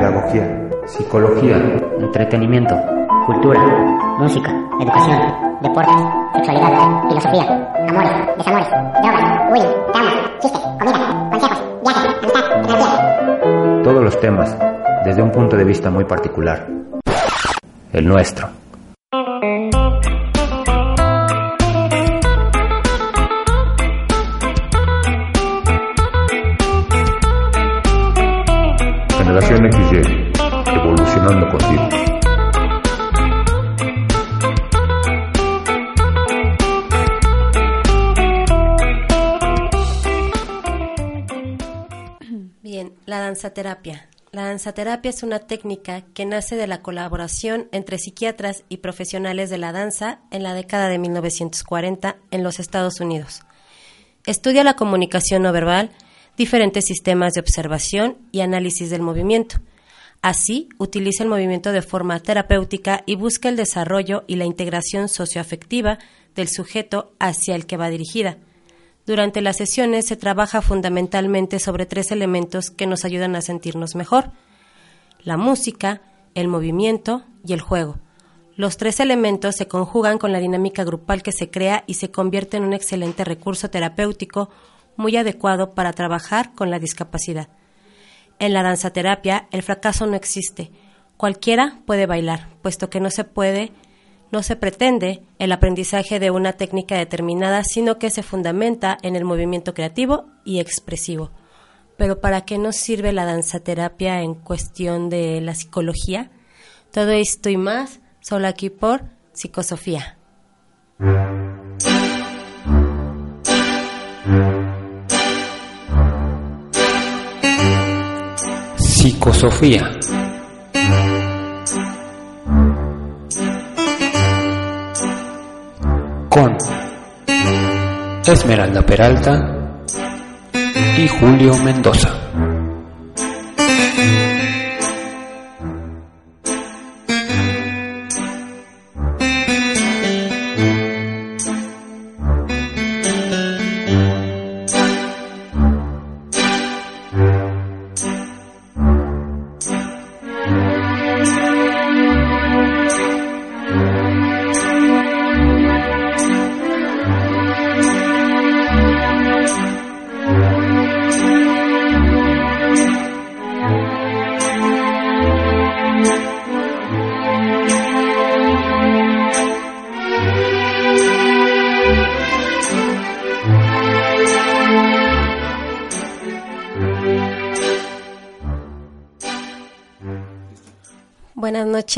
Pedagogía, psicología, entretenimiento, cultura, música, educación, deportes, sexualidad, filosofía, amores, desamores, drogas, bullying, traumas, chistes, comida, consejos, viajes, amistad, energía. Todos los temas desde un punto de vista muy particular. El nuestro. Evolucionando contigo. Bien, la danzaterapia. La danzaterapia es una técnica que nace de la colaboración entre psiquiatras y profesionales de la danza en la década de 1940 en los Estados Unidos. Estudia la comunicación no verbal, diferentes sistemas de observación y análisis del movimiento. Así, utiliza el movimiento de forma terapéutica y busca el desarrollo y la integración socioafectiva del sujeto hacia el que va dirigida. Durante las sesiones se trabaja fundamentalmente sobre tres elementos que nos ayudan a sentirnos mejor. La música, el movimiento y el juego. Los tres elementos se conjugan con la dinámica grupal que se crea y se convierte en un excelente recurso terapéutico muy adecuado para trabajar con la discapacidad. En la danzaterapia, el fracaso no existe. Cualquiera puede bailar, puesto que no se puede, no se pretende el aprendizaje de una técnica determinada, sino que se fundamenta en el movimiento creativo y expresivo. Pero ¿para qué nos sirve la danzaterapia en cuestión de la psicología? Todo esto y más, solo aquí por Psicosofía. Psicosofía. Con Esmeralda Peralta y Julio Mendoza.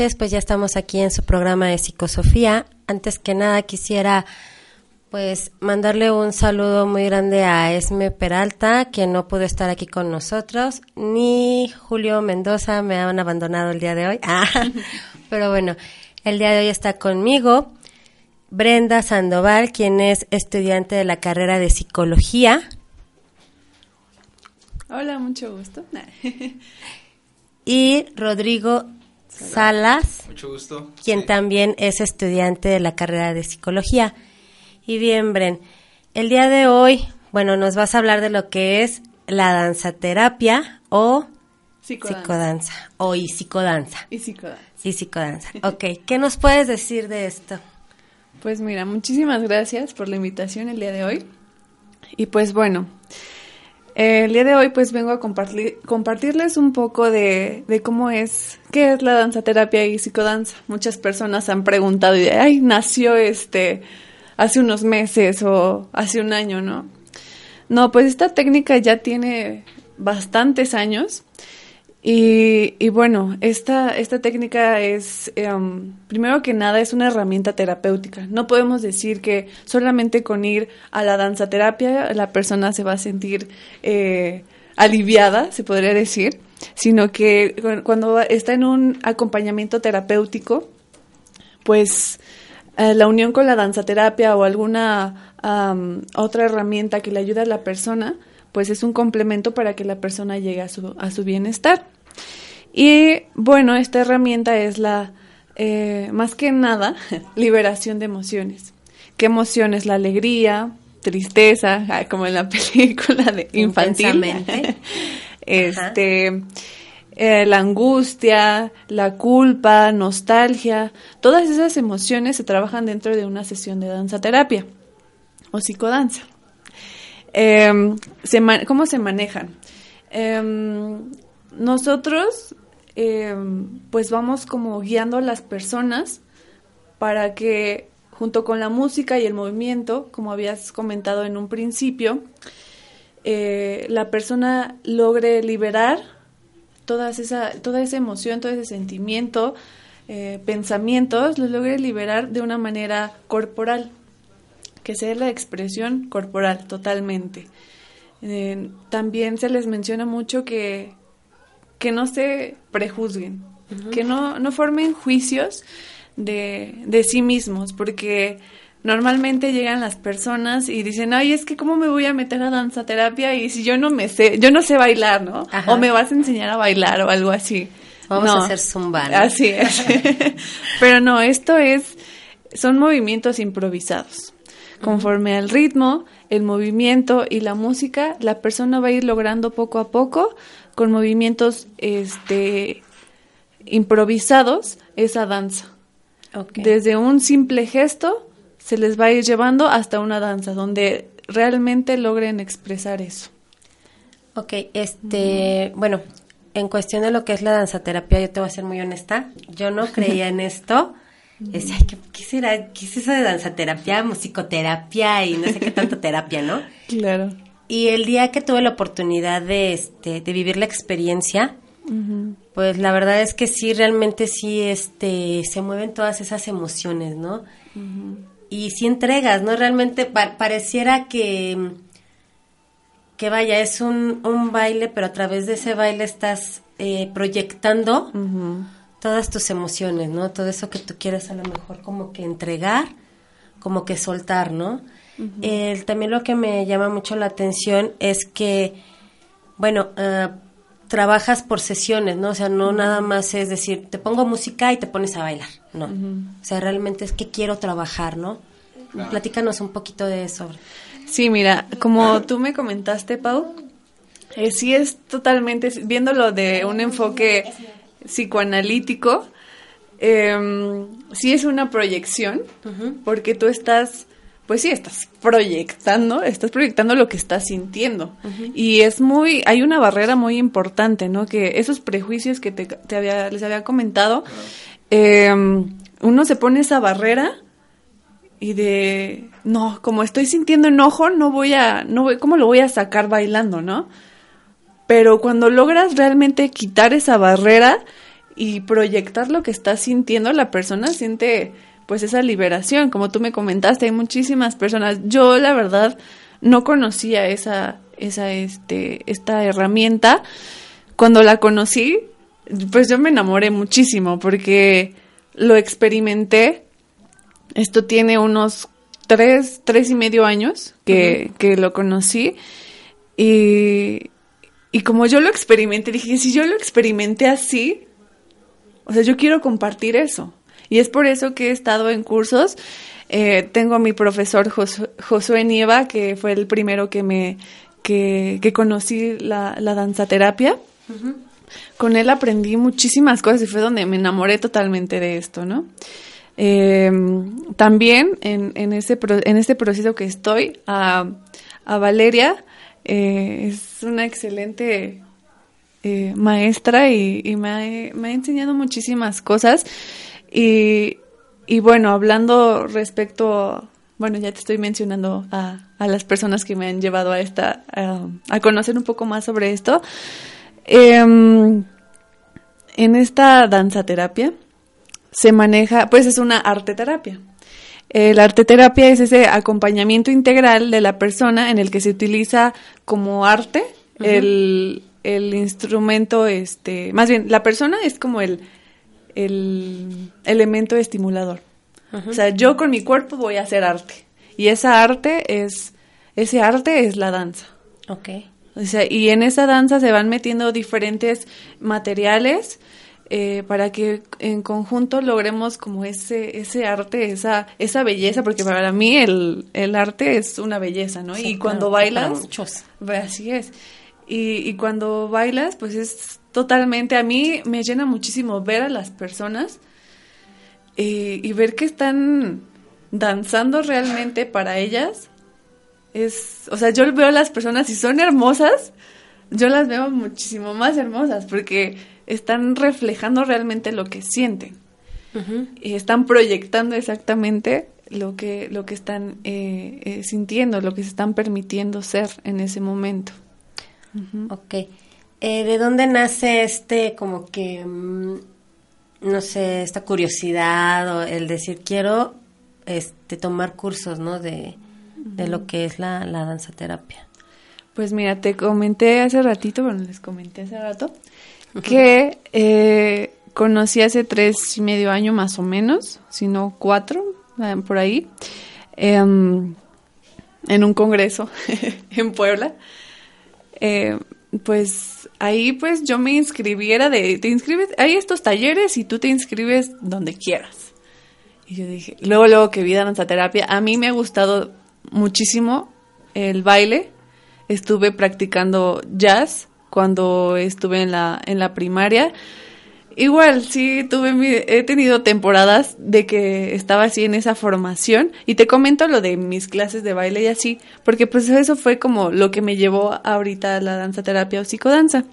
Noches, pues ya estamos aquí en su programa de Psicosofía. Antes que nada quisiera pues mandarle un saludo muy grande a Esme Peralta, quien no pudo estar aquí con nosotros, ni Julio Mendoza me han abandonado el día de hoy. Ah, pero bueno, el día de hoy está conmigo Brenda Sandoval, quien es estudiante de la carrera de psicología. Hola, mucho gusto. y Rodrigo Salas, Mucho gusto. quien Sí. también es estudiante de la carrera de psicología. Y bien, Bren, el día de hoy, bueno, nos vas a hablar de lo que es la danzaterapia o Psicodanza. psicodanza o y psicodanza. Y psicodanza. Y psicodanza. Ok, ¿qué nos puedes decir de esto? Pues mira, muchísimas gracias por la invitación el día de hoy. Y pues bueno, el día de hoy pues vengo a compartir, compartirles un poco de, de cómo es, qué es la danzaterapia y psicodanza. Muchas personas han preguntado y de, ay, nació este hace unos meses o hace un año, ¿no? No, pues esta técnica ya tiene bastantes años Y, y bueno, esta, esta técnica es, em, primero que nada, es una herramienta terapéutica. No podemos decir que solamente con ir a la danza terapia la persona se va a sentir eh, aliviada, se podría decir, sino que cuando está en un acompañamiento terapéutico, pues eh, la unión con la danza terapia o alguna otra herramienta que le ayude a la persona, pues es un complemento para que la persona llegue a su, a su bienestar. Y bueno, esta herramienta es la, eh, más que nada, liberación de emociones. ¿Qué emociones? La alegría, tristeza, como en la película de infantil. este, eh, la angustia, la culpa, nostalgia, todas esas emociones se trabajan dentro de una sesión de danza terapia o psicodanza. Em, ¿Cómo se manejan? Em, nosotros em, pues vamos como guiando a las personas para que junto con la música y el movimiento, como habías comentado en un principio, eh, la persona logre liberar toda esa, toda esa emoción, todo ese sentimiento, eh, pensamientos, los logre liberar de una manera corporal que sea la expresión corporal totalmente. Eh, también se les menciona mucho que, que no se prejuzguen, que no, no formen juicios de, de sí mismos, porque normalmente llegan las personas y dicen, ay, es que cómo me voy a meter a danza terapia y si yo no me sé, yo no sé bailar, ¿no? O me vas a enseñar a bailar o algo así. Vamos a hacer zumba. Así es. Pero no, esto es, son movimientos improvisados. Conforme al ritmo, el movimiento y la música, la persona va a ir logrando poco a poco, con movimientos este, improvisados, esa danza. Desde un simple gesto se les va a ir llevando hasta una danza donde realmente logren expresar eso. Ok, este, bueno, en cuestión de lo que es la danzaterapia, yo te voy a ser muy honesta, yo no creía en esto Decía, ¿qué, será? ¿Qué es eso de danzaterapia, musicoterapia y no sé qué tanto terapia, no? Claro. Y el día que tuve la oportunidad de, este, de vivir la experiencia, pues la verdad es que sí, realmente sí, este, se mueven todas esas emociones, ¿no? Y sí entregas, ¿no? Realmente pareciera que, que vaya, es un, un baile, pero a través de ese baile estás eh, proyectando todas tus emociones, ¿no? Todo eso que tú quieres a lo mejor como que entregar, como que soltar, ¿no? también lo que me llama mucho la atención es que, bueno, uh, trabajas por sesiones, ¿no? O sea, no nada más es decir, te pongo música y te pones a bailar, no. O sea, realmente es que quiero trabajar, ¿no? Platícanos un poquito de eso. Sí, mira, como tú me comentaste, Pau, eh, sí es totalmente, viéndolo de un enfoque psicoanalítico, eh, sí es una proyección, porque tú estás, pues sí, estás proyectando, estás proyectando lo que estás sintiendo. Y es muy, hay una barrera muy importante, ¿no? Que esos prejuicios que te, había, les había comentado, em, uno se pone esa barrera y de, no, como estoy sintiendo enojo, no voy a, no voy, ¿cómo lo voy a sacar bailando, no? Pero cuando logras realmente quitar esa barrera y proyectar lo que está sintiendo, la persona siente pues esa liberación, como tú me comentaste, hay muchísimas personas. Yo la verdad no conocía esa esa este esta herramienta. Cuando la conocí, pues yo me enamoré muchísimo porque lo experimenté. Esto tiene unos tres, tres y medio años que, que lo conocí. Y, y como yo lo experimenté, dije, si yo lo experimenté así, o sea, yo quiero compartir eso. Y es por eso que he estado en cursos. Eh, tengo a mi profesor Josué Nieva, que fue el primero que me que, que conocí la, la danzaterapia. Con él aprendí muchísimas cosas y fue donde me enamoré totalmente de esto, ¿no? Em, también en, en, ese, en este proceso que estoy, a, a Valeria eh, es una excelente eh, maestra y, me, ha, enseñado muchísimas cosas. Y, bueno, hablando respecto, bueno, ya te estoy mencionando a, las personas que me han llevado a esta, a, conocer un poco más sobre esto. Em, en esta danzaterapia se maneja, pues es una arte terapia. Eh, la arte terapia es ese acompañamiento integral de la persona en el que se utiliza como arte el, el, instrumento, este, más bien, la persona es como el, el elemento estimulador. O sea, yo con mi cuerpo voy a hacer arte. Y esa arte es, ese arte es la danza. Ok. O sea, y en esa danza se van metiendo diferentes materiales eh, para que en conjunto logremos como ese, ese arte, esa, esa belleza, porque para mí el, el arte es una belleza, ¿no? y cuando bailas, muchos. así es. Y, y cuando bailas, pues es totalmente, a mí me llena muchísimo ver a las personas eh, y ver que están danzando realmente para ellas. Es, o sea, yo veo a las personas y son hermosas, yo las veo muchísimo más hermosas porque están reflejando realmente lo que sienten. Y están proyectando exactamente lo que, lo que están eh, eh, sintiendo, lo que se están permitiendo ser en ese momento. Ok. Eh, ¿De dónde nace este como que, mm, no sé, esta curiosidad o el decir quiero este, tomar cursos, ¿no? De, de lo que es la, la danza terapia. Pues mira, te comenté hace ratito, bueno, les comenté hace rato, que eh, conocí hace tres y medio año más o menos, si no cuatro, eh, por ahí, em, en un congreso en Puebla. Eh, pues ahí pues yo me inscribiera de, te inscribes, hay estos talleres y tú te inscribes donde quieras. Y yo dije, luego, luego que vi danza terapia, a mí me ha gustado muchísimo el baile. Estuve practicando jazz cuando estuve en la, en la primaria. Igual, sí, tuve mi, he tenido temporadas de que estaba así en esa formación y te comento lo de mis clases de baile y así, porque pues eso fue como lo que me llevó ahorita a la danza terapia o psicodanza.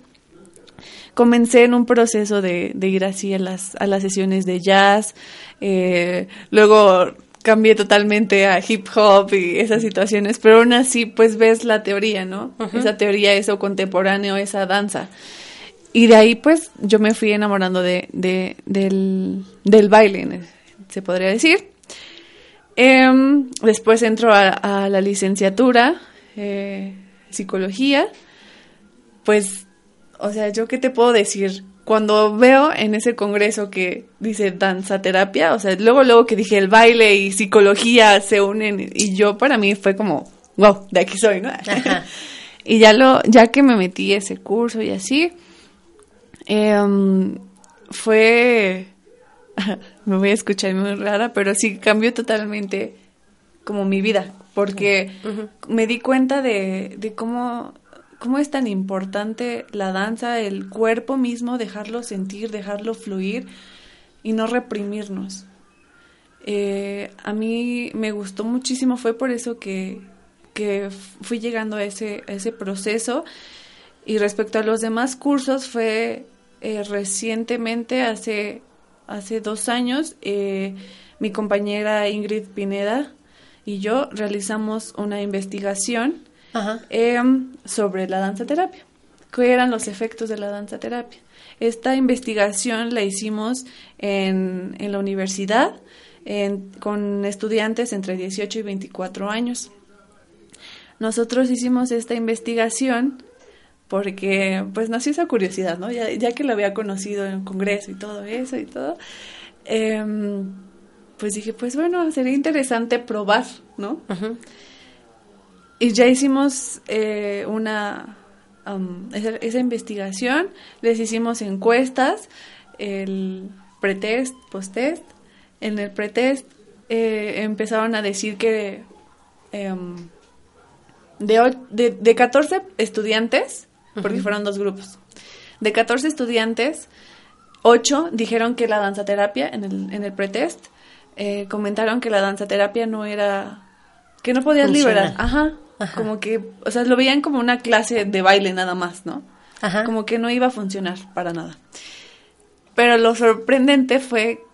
Comencé en un proceso de, de ir así a las, a las sesiones de jazz, eh, luego cambié totalmente a hip hop y esas situaciones, pero aún así pues ves la teoría, ¿no? Esa teoría, eso contemporáneo, esa danza. Y de ahí pues yo me fui enamorando de, de del, del, baile, se podría decir. Em, después entro a, la licenciatura, eh, psicología, pues, o sea, yo qué te puedo decir, cuando veo en ese congreso que dice danza terapia, o sea, luego luego que dije el baile y psicología se unen y yo para mí fue como, wow, de aquí soy, ¿no? y ya lo ya que me metí ese curso y así em, fue me voy a escuchar muy rara, pero sí cambió totalmente como mi vida, porque me di cuenta de, de cómo cómo es tan importante la danza, el cuerpo mismo, dejarlo sentir, dejarlo fluir y no reprimirnos. Eh, a mí me gustó muchísimo, fue por eso que, que fui llegando a ese, ese proceso. Y respecto a los demás cursos, fue eh, recientemente, hace, hace dos años, eh, mi compañera Ingrid Pineda y yo realizamos una investigación Em, sobre la danza terapia. ¿Qué eran los efectos de la danza terapia? Esta investigación la hicimos en, en la universidad con estudiantes entre 18 y 24 años. Nosotros hicimos esta investigación porque pues nació esa curiosidad, ¿no? Ya, ya que lo había conocido en el congreso y todo eso y todo, em, pues dije, pues bueno, sería interesante probar, ¿no? Y ya hicimos eh, una um, esa, investigación, les hicimos encuestas, el pretest, posttest. En el pretest eh, empezaron a decir que em, de, de, de, 14 estudiantes, porque fueron dos grupos, de 14 estudiantes, 8 dijeron que la danzaterapia en el, en el pretest, eh, comentaron que la danzaterapia no era, que no podías liberar, ajá, como que, o sea, lo veían como una clase de baile nada más, ¿no? Ajá. Como que no iba a funcionar para nada. Pero lo sorprendente fue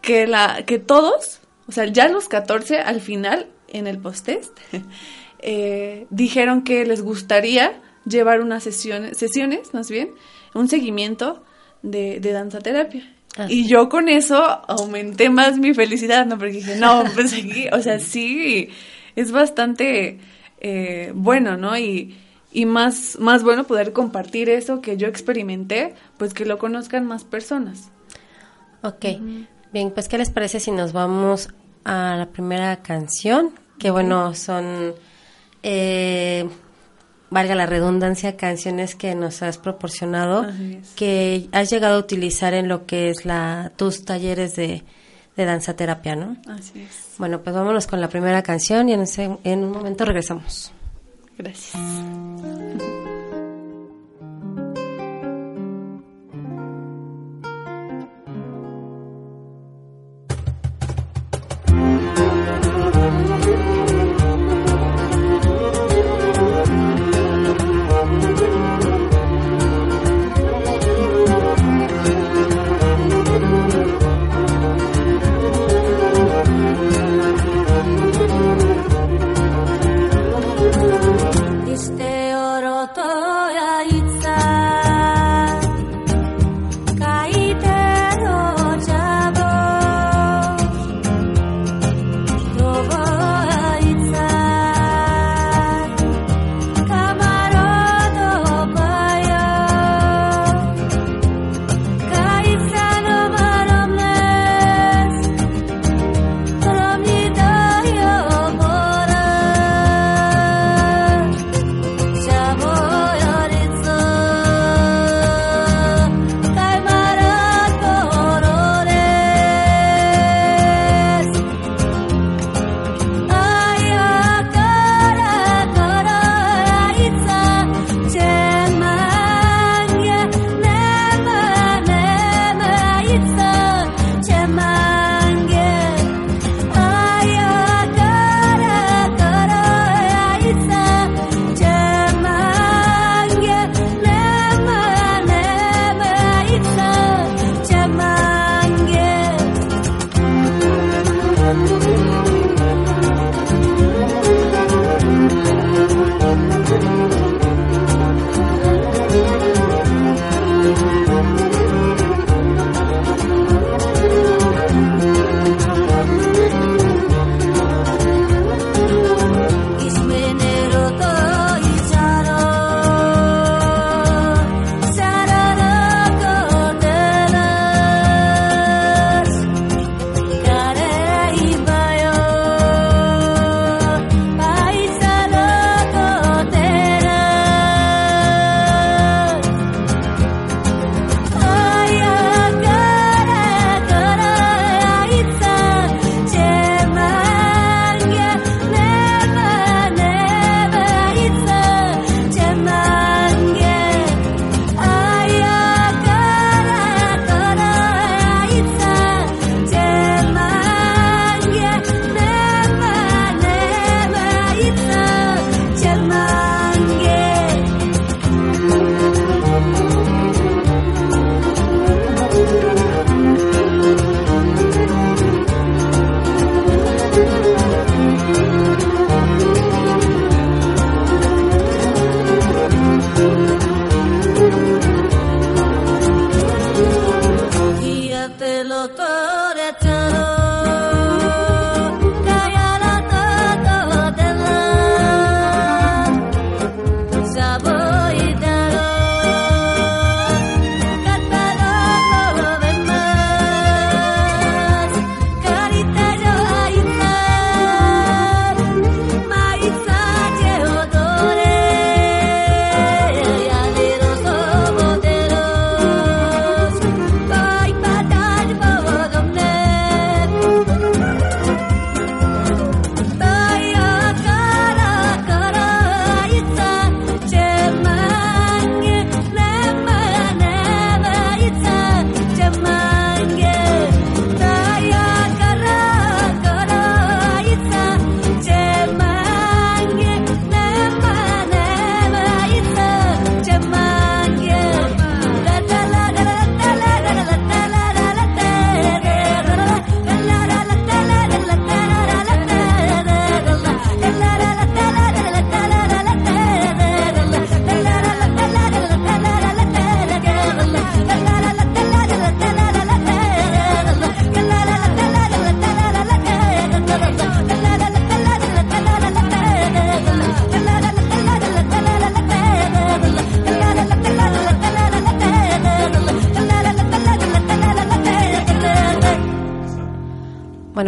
que, la, que todos, o sea, ya los 14 al final, en el post-test, eh, dijeron que les gustaría llevar unas sesiones, sesiones más bien, un seguimiento de, de danza terapia. Ah. Y yo con eso aumenté más mi felicidad, ¿no? Porque dije, no, pues aquí, o sea, sí, es bastante eh, bueno, ¿no? Y, y más, más bueno poder compartir eso que yo experimenté, pues que lo conozcan más personas. Ok, bien, pues ¿qué les parece si nos vamos a la primera canción? Que bueno, son, eh, valga la redundancia, canciones que nos has proporcionado, es. que has llegado a utilizar en lo que es la tus talleres de, de danza terapia, ¿no? Así es. Bueno, pues vámonos con la primera canción y en, ese- en un momento regresamos. Gracias.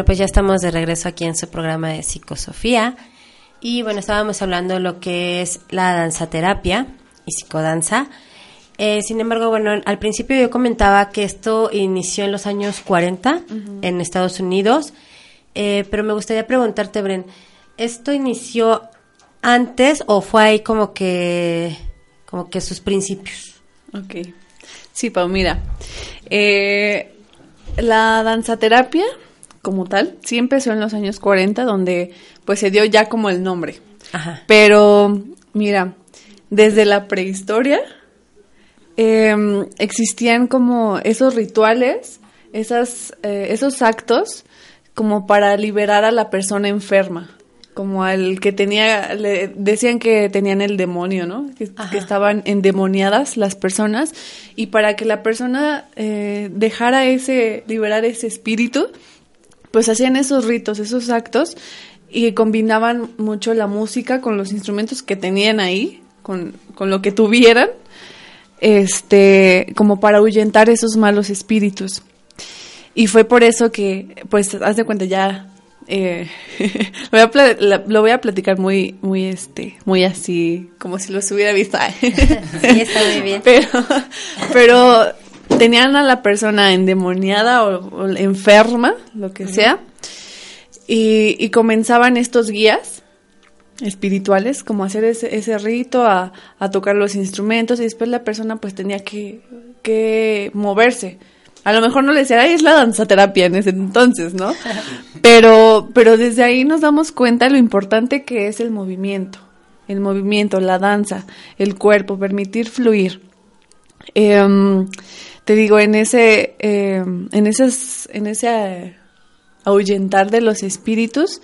Pues ya estamos de regreso aquí en su programa de psicosofía. Y bueno, estábamos hablando de lo que es la danzaterapia y psicodanza. Eh, sin embargo, bueno, al principio yo comentaba que esto inició en los años 40 en Estados Unidos, eh, pero me gustaría preguntarte, Bren, ¿esto inició antes o fue ahí como que, como que sus principios? Ok. Sí, Pau, mira. Eh, la danzaterapia, como tal, sí empezó en los años 40, donde pues se dio ya como el nombre. Ajá. Pero, mira, desde la prehistoria em, existían como esos rituales, esas, eh, esos actos como para liberar a la persona enferma como al que tenía, le decían que tenían el demonio, ¿no? Que, que estaban endemoniadas las personas y para que la persona eh, dejara ese, liberar ese espíritu, pues hacían esos ritos, esos actos y combinaban mucho la música con los instrumentos que tenían ahí, con, con lo que tuvieran, este, como para ahuyentar esos malos espíritus. Y fue por eso que, pues, haz de cuenta, ya eh, voy a lo voy a platicar muy, muy, este, muy así, como si los hubiera visto. sí, está muy bien. Pero, pero tenían a la persona endemoniada o, enferma, lo que sea, y, y, comenzaban estos guías espirituales, como hacer ese, ese rito, a, a, tocar los instrumentos, y después la persona pues tenía que, que moverse a lo mejor no le decía, ay, es la danzaterapia en ese entonces, ¿no? Pero, pero desde ahí nos damos cuenta de lo importante que es el movimiento, el movimiento, la danza, el cuerpo, permitir fluir. Em, te digo, en ese, em, en esas, en ese ahuyentar de los espíritus,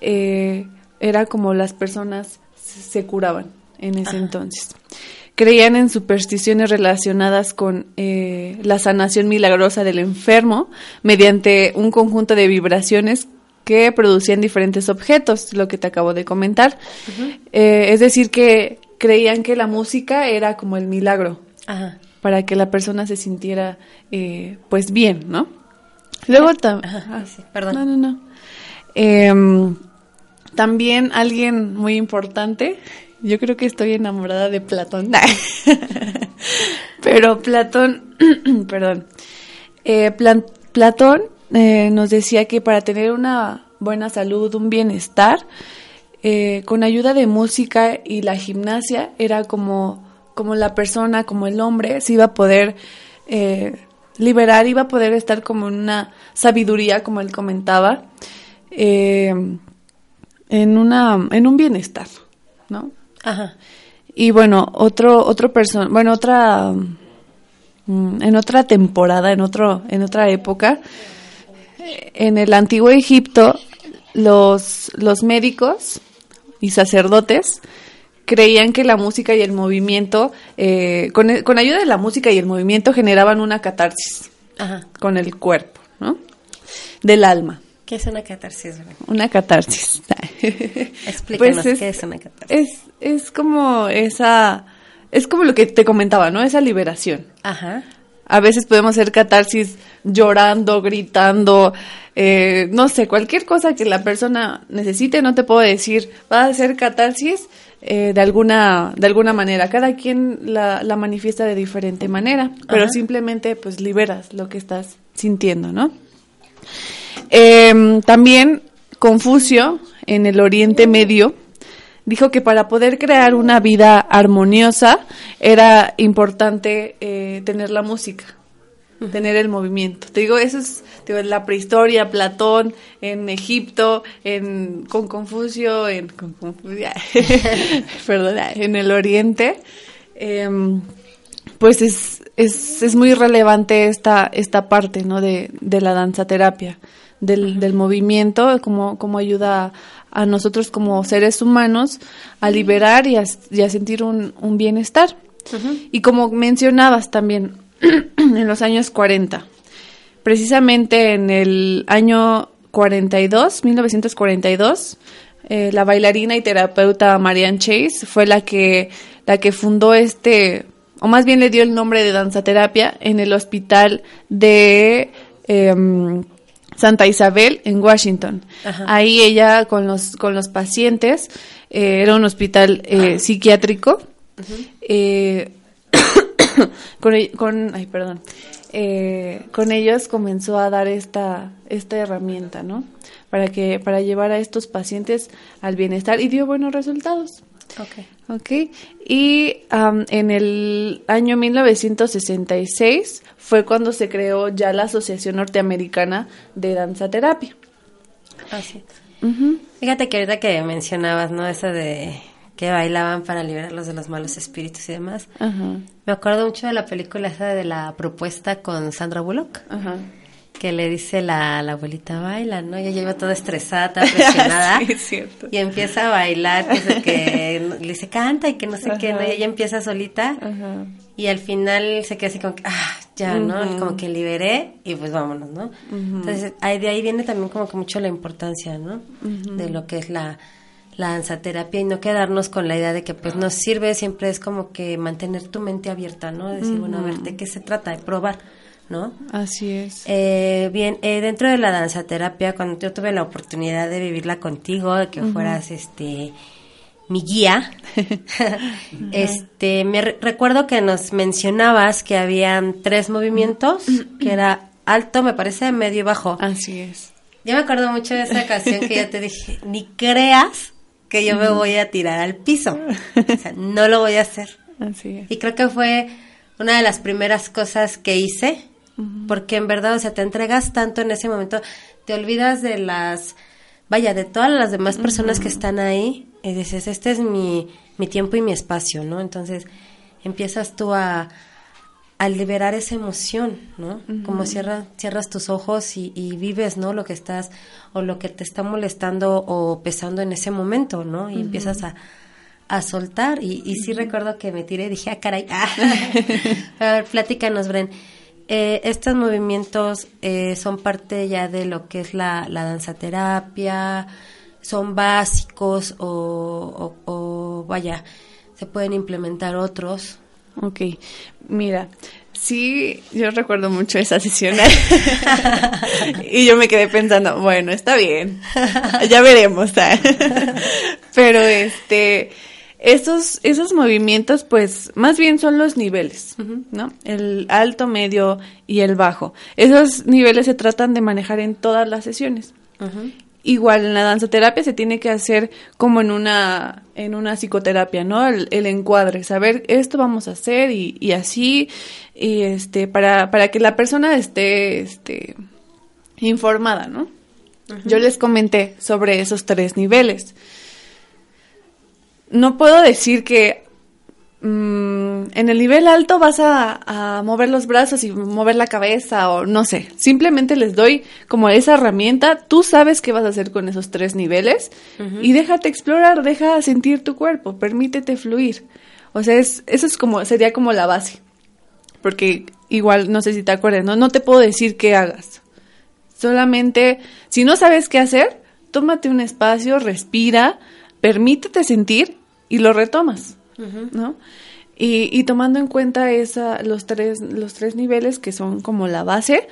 eh, era como las personas se curaban en ese entonces. Creían en supersticiones relacionadas con eh, la sanación milagrosa del enfermo mediante un conjunto de vibraciones que producían diferentes objetos, lo que te acabo de comentar. Eh, es decir, que creían que la música era como el milagro para que la persona se sintiera eh, pues bien, ¿no? Luego también... Ah, perdón. No, no, no. Em, también alguien muy importante yo creo que estoy enamorada de Platón. Pero Platón, perdón, eh, Platón eh, nos decía que para tener una buena salud, un bienestar, eh, con ayuda de música y la gimnasia era como, como la persona, como el hombre, se iba a poder liberar, iba a poder estar como en una sabiduría, como él comentaba, en, una, en un bienestar, ¿no? Ajá. Y bueno, otro, otro persona, bueno, otra, mm, en otra temporada, en otro, en otra época, en el antiguo Egipto, los, los médicos y sacerdotes creían que la música y el movimiento, eh, con, con, ayuda de la música y el movimiento generaban una catarsis con el cuerpo, ¿no? Del alma. ¿Qué es una catarsis? Una catarsis. Explícanos pues qué es una catarsis. Es, como esa, es como lo que te comentaba, ¿no? Esa liberación. Ajá. A veces podemos hacer catarsis llorando, gritando, eh, no sé, cualquier cosa que la persona necesite, no te puedo decir, va a hacer catarsis eh, de alguna de alguna manera. Cada quien la, la manifiesta de diferente manera, pero simplemente pues liberas lo que estás sintiendo, ¿no? Eh, también Confucio, en el Oriente Medio, dijo que para poder crear una vida armoniosa era importante eh, tener la música, tener el movimiento. Te digo, eso es la prehistoria, Platón, en Egipto, en, con Confucio, en, con perdón, en el Oriente. Em, pues es, es, es, muy relevante esta, esta parte ¿no? de, de la danza terapia del, del movimiento, como, como ayuda a, nosotros como seres humanos a liberar y a, sentir un, un bienestar. Y como mencionabas también, en los años 40, precisamente en el año 42, 1942, eh, la bailarina y terapeuta Marianne Chase fue la que, la que fundó este, o más bien le dio el nombre de danzaterapia en el hospital de... Eh, Santa Isabel en Washington. Ahí ella con los, con los pacientes, eh, era un hospital eh, psiquiátrico, con, con, ay, perdón, con ellos comenzó a dar esta, esta herramienta, ¿no? Para que, para llevar a estos pacientes al bienestar y dio buenos resultados. Ok. Ok. Y en el año 1966 fue cuando se creó ya la Asociación Norteamericana de Danza Terapia. Así. Fíjate que ahorita que mencionabas, ¿no? Eso de que bailaban para liberarlos de los malos espíritus y demás. Me acuerdo mucho de la película esa de la propuesta con Sandra Bullock. Ajá que le dice la, la abuelita baila, ¿no? Ella lleva toda estresada, toda presionada. sí, es cierto. Y empieza a bailar, que, que le dice canta y que no sé qué, ¿no? Y ella empieza solita. Y al final se queda así como que, ah, ya, ¿no? Como que liberé y pues vámonos, ¿no? Entonces, ahí, de ahí viene también como que mucho la importancia, ¿no? De lo que es la, la danzaterapia y no quedarnos con la idea de que pues nos sirve, siempre es como que mantener tu mente abierta, ¿no? Decir, bueno, a ver, ¿de qué se trata? De probar ¿no? Así es. Eh, bien, eh, dentro de la danzaterapia, cuando yo tuve la oportunidad de vivirla contigo, de que fueras este mi guía, este me recuerdo que nos mencionabas que habían tres movimientos, que era alto, me parece, medio y bajo. Así es. Yo me acuerdo mucho de esa ocasión que yo te dije, ni creas que yo me voy a tirar al piso. O sea, no lo voy a hacer. Así es. Y creo que fue una de las primeras cosas que hice porque en verdad, o sea, te entregas tanto en ese momento, te olvidas de las, vaya, de todas las demás personas que están ahí y dices, este es mi, mi tiempo y mi espacio, ¿no? Entonces empiezas tú a, a liberar esa emoción, ¿no? Como cierra, cierras tus ojos y, y, vives, ¿no? Lo que estás o lo que te está molestando o pesando en ese momento, ¿no? Y empiezas a, a soltar. Y, y sí recuerdo que me tiré y dije, ah, caray, ah. a ver, platícanos, Bren. Eh, estos movimientos eh, son parte ya de lo que es la, la danzaterapia, son básicos o, o, vaya, se pueden implementar otros. Ok, mira, sí, yo recuerdo mucho esa sesión y yo me quedé pensando, bueno, está bien, ya veremos, pero este esos, esos movimientos, pues, más bien son los niveles, ¿no? El alto, medio y el bajo. Esos niveles se tratan de manejar en todas las sesiones. Igual en la danzoterapia se tiene que hacer como en una, en una psicoterapia, ¿no? El, encuadre, saber esto vamos a hacer y, y así, y este, para, para que la persona esté, este, informada, ¿no? Yo les comenté sobre esos tres niveles no puedo decir que mm, en el nivel alto vas a, mover los brazos y mover la cabeza o no sé. Simplemente les doy como esa herramienta. Tú sabes qué vas a hacer con esos tres niveles y déjate explorar, deja sentir tu cuerpo, permítete fluir. O sea, es, eso es como, sería como la base. Porque igual, no sé si te acuerdas, ¿no? No te puedo decir qué hagas. Solamente, si no sabes qué hacer, tómate un espacio, respira, permítete sentir y lo retomas, ¿no? Y, y, tomando en cuenta esa, los tres, los tres niveles que son como la base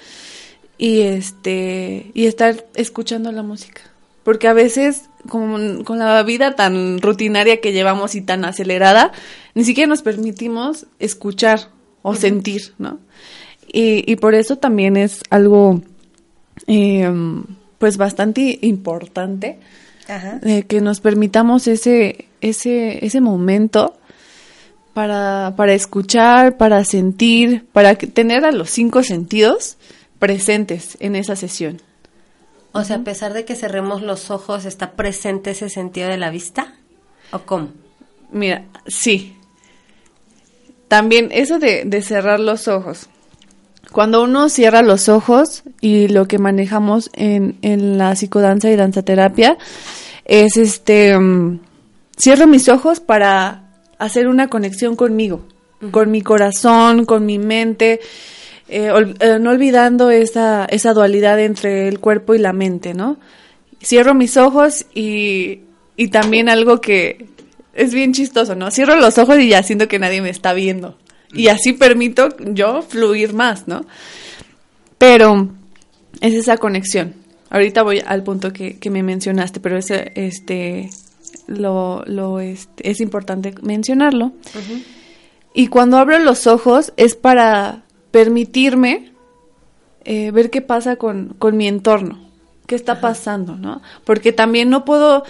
y este, y estar escuchando la música. Porque a veces, con, con la vida tan rutinaria que llevamos y tan acelerada, ni siquiera nos permitimos escuchar o sentir, ¿no? Y, y, por eso también es algo, eh, pues bastante importante que nos permitamos ese, ese, ese momento para, para escuchar, para sentir, para tener a los cinco sentidos presentes en esa sesión. O sea, a pesar de que cerremos los ojos, ¿está presente ese sentido de la vista? ¿O cómo? Mira, sí. También eso de, de cerrar los ojos. Cuando uno cierra los ojos y lo que manejamos en, en la psicodanza y danzaterapia es este, mm, cierro mis ojos para hacer una conexión conmigo, con mi corazón, con mi mente, eh, eh, no olvidando esa, esa dualidad entre el cuerpo y la mente, ¿no? Cierro mis ojos y, y también algo que es bien chistoso, ¿no? Cierro los ojos y ya siento que nadie me está viendo. Y así permito yo fluir más, ¿no? Pero es esa conexión ahorita voy al punto que, que me mencionaste, pero ese, este, lo, lo, este, es importante mencionarlo. Y cuando abro los ojos es para permitirme eh, ver qué pasa con, con mi entorno, qué está pasando, ¿no? Porque también no puedo,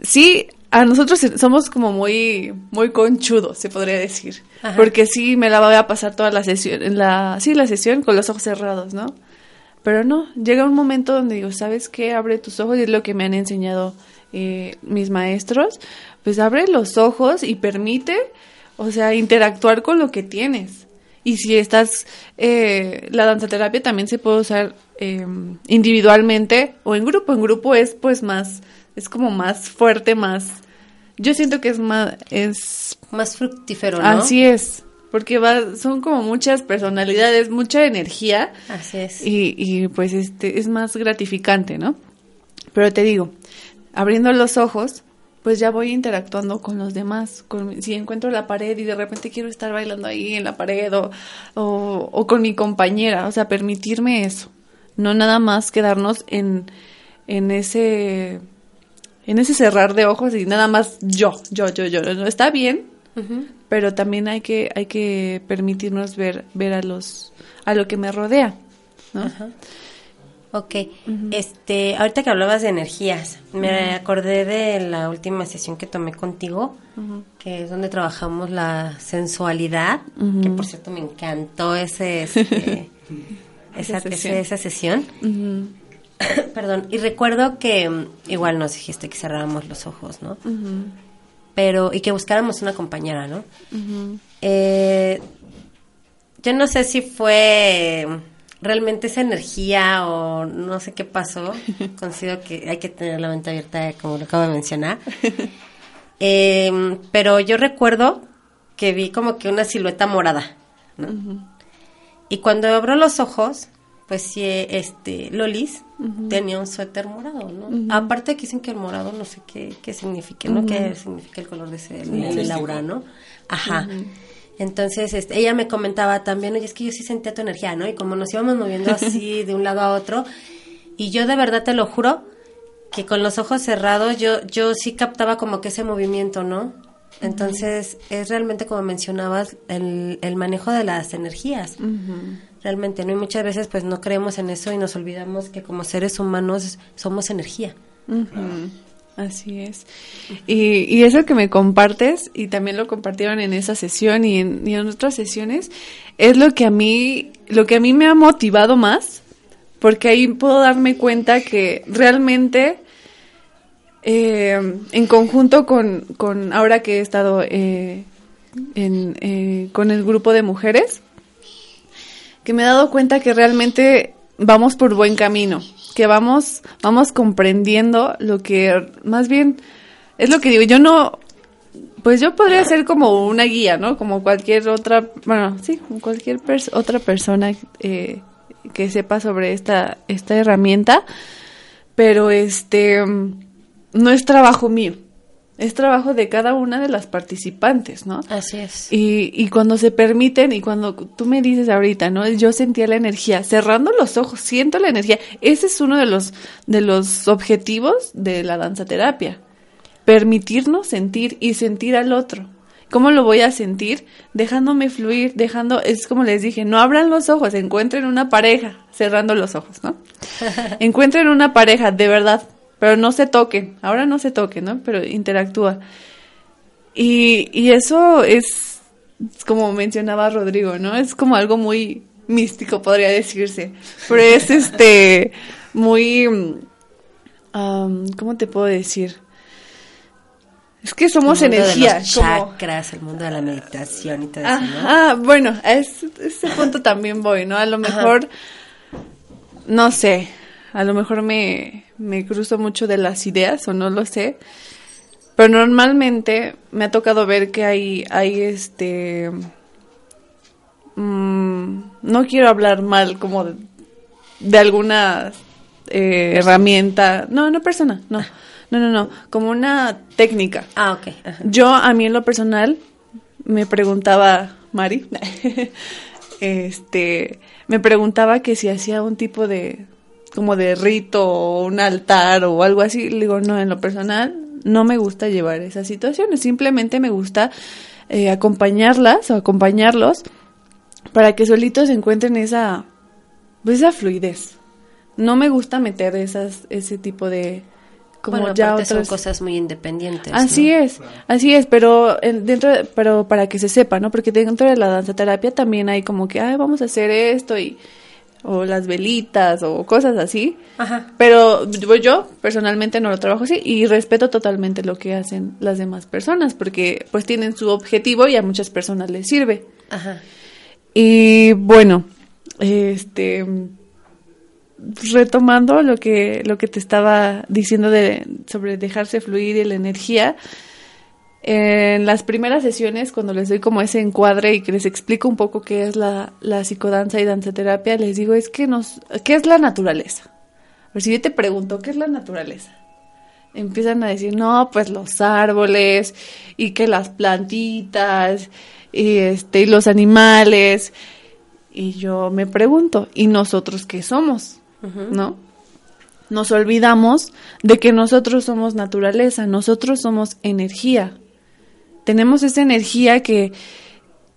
sí, a nosotros somos como muy, muy conchudos, se podría decir. Porque sí, me la voy a pasar toda la sesión, la, sí, la sesión con los ojos cerrados, ¿no? Pero no, llega un momento donde digo, ¿sabes qué? Abre tus ojos y es lo que me han enseñado eh, mis maestros. Pues abre los ojos y permite, o sea, interactuar con lo que tienes. Y si estás, eh, la danzaterapia también se puede usar eh, individualmente o en grupo. En grupo es pues más, es como más fuerte, más yo siento que es más es más fructífero, ¿no? Así es, porque va son como muchas personalidades, mucha energía. Así es. Y, y pues este es más gratificante, ¿no? Pero te digo, abriendo los ojos, pues ya voy interactuando con los demás. Con, si encuentro la pared y de repente quiero estar bailando ahí en la pared o, o, o, con mi compañera, o sea, permitirme eso. No nada más quedarnos en, en ese en ese cerrar de ojos y nada más yo, yo, yo, yo. No está bien, pero también hay que, hay que permitirnos ver, ver a los, a lo que me rodea, ¿no? Ok, este, ahorita que hablabas de energías, me acordé de la última sesión que tomé contigo, que es donde trabajamos la sensualidad, que por cierto me encantó ese, este, esa, sesión. esa sesión. Perdón, y recuerdo que mm, igual nos dijiste que cerráramos los ojos, ¿no? Pero, y que buscáramos una compañera, ¿no? eh, yo no sé si fue realmente esa energía o no sé qué pasó. Considero que hay que tener la mente abierta, como lo acabo de mencionar. eh, pero yo recuerdo que vi como que una silueta morada, ¿no? Y cuando abro los ojos, pues sí, este, Lolis tenía un suéter morado, ¿no? Aparte que dicen que el morado no sé qué, qué significa, ¿no? ¿Qué significa el color de ese, el, aura, ¿no? Ajá. Entonces, este, ella me comentaba también, oye, es que yo sí sentía tu energía, ¿no? Y como nos íbamos moviendo así de un lado a otro, y yo de verdad te lo juro, que con los ojos cerrados yo, yo sí captaba como que ese movimiento, ¿no? Entonces, es realmente como mencionabas, el, el manejo de las energías realmente, ¿no? Y muchas veces pues no creemos en eso y nos olvidamos que como seres humanos somos energía. Así es. Y, y, eso que me compartes, y también lo compartieron en esa sesión y en, y en, otras sesiones, es lo que a mí, lo que a mí me ha motivado más, porque ahí puedo darme cuenta que realmente, eh, en conjunto con, con, ahora que he estado eh, en, eh, con el grupo de mujeres, que me he dado cuenta que realmente vamos por buen camino, que vamos, vamos comprendiendo lo que más bien es lo que digo, yo no, pues yo podría ser como una guía, ¿no? Como cualquier otra, bueno, sí, cualquier otra persona eh, que sepa sobre esta, esta herramienta, pero este, no es trabajo mío es trabajo de cada una de las participantes, ¿no? Así es. Y, y cuando se permiten y cuando tú me dices ahorita, ¿no? Yo sentía la energía, cerrando los ojos, siento la energía. Ese es uno de los, de los objetivos de la danza terapia. Permitirnos sentir y sentir al otro. ¿Cómo lo voy a sentir? Dejándome fluir, dejando, es como les dije, no abran los ojos, encuentren una pareja, cerrando los ojos, ¿no? encuentren una pareja, de verdad, pero no se toquen, ahora no se toquen, ¿no? Pero interactúa. Y, y eso es, como mencionaba Rodrigo, ¿no? Es como algo muy místico, podría decirse. Pero es este, muy, um, ¿cómo te puedo decir? Es que somos el mundo energía. De los chakras, el mundo de la meditación y todo eso, ¿no? Ah, bueno, a ese, ese, punto también voy, ¿no? A lo mejor, Ajá. no sé, a lo mejor me, me cruzo mucho de las ideas o no lo sé. Pero normalmente me ha tocado ver que hay, hay este... Mmm, no quiero hablar mal como de, de alguna eh, herramienta. No, no persona, no. No, no, no. Como una técnica. Ah, ok. Ajá. Yo, a mí en lo personal, me preguntaba, Mari, este, me preguntaba que si hacía un tipo de, como de rito o un altar o algo así. Le digo, no, en lo personal no me gusta llevar esas situaciones, simplemente me gusta eh, acompañarlas o acompañarlos para que solitos encuentren esa, pues, esa fluidez. No me gusta meter esas, ese tipo de, como bueno, ya otras son cosas muy independientes. Así es, así es, pero dentro, pero para que se sepa, ¿no? Porque dentro de la danza terapia también hay como que, ay, vamos a hacer esto y o las velitas o cosas así. Ajá. Pero yo personalmente no lo trabajo así y respeto totalmente lo que hacen las demás personas porque pues tienen su objetivo y a muchas personas les sirve. Ajá. Y bueno, este retomando lo que lo que te estaba diciendo de sobre dejarse fluir y la energía, en las primeras sesiones, cuando les doy como ese encuadre y que les explico un poco qué es la, la psicodanza y danzaterapia, les digo, es que nos, ¿qué es la naturaleza? Si yo te pregunto, ¿qué es la naturaleza? Empiezan a decir, no, pues los árboles, y que las plantitas, y este, y los animales. Y yo me pregunto, ¿y nosotros qué somos? ¿No? Nos olvidamos de que nosotros somos naturaleza, nosotros somos energía tenemos esa energía que,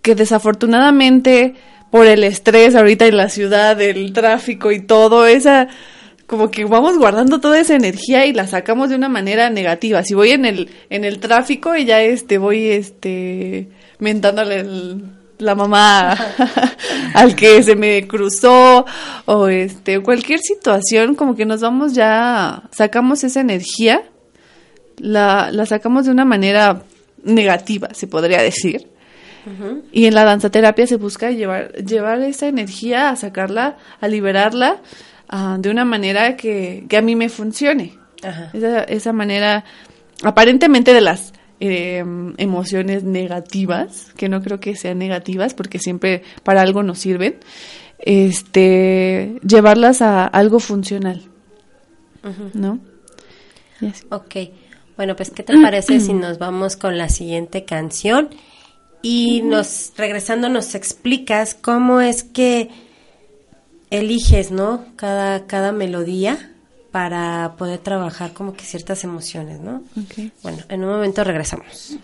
que desafortunadamente por el estrés ahorita en la ciudad, el tráfico y todo, esa como que vamos guardando toda esa energía y la sacamos de una manera negativa. Si voy en el en el tráfico y ya este voy este mentándole la mamá al que se me cruzó o este cualquier situación como que nos vamos ya sacamos esa energía la, la sacamos de una manera negativa, se podría decir. Y en la danza terapia se busca llevar, llevar esa energía a sacarla, a liberarla ah, de una manera que, a mí me funcione. Esa, esa, manera, aparentemente de las em, emociones negativas, que no creo que sean negativas porque siempre para algo nos sirven, este, llevarlas a algo funcional. ¿No? Ok. Bueno, pues ¿qué te parece si nos vamos con la siguiente canción? Y nos, regresando, nos explicas cómo es que eliges, ¿no? Cada, cada melodía para poder trabajar como que ciertas emociones, ¿no? Bueno, en un momento regresamos.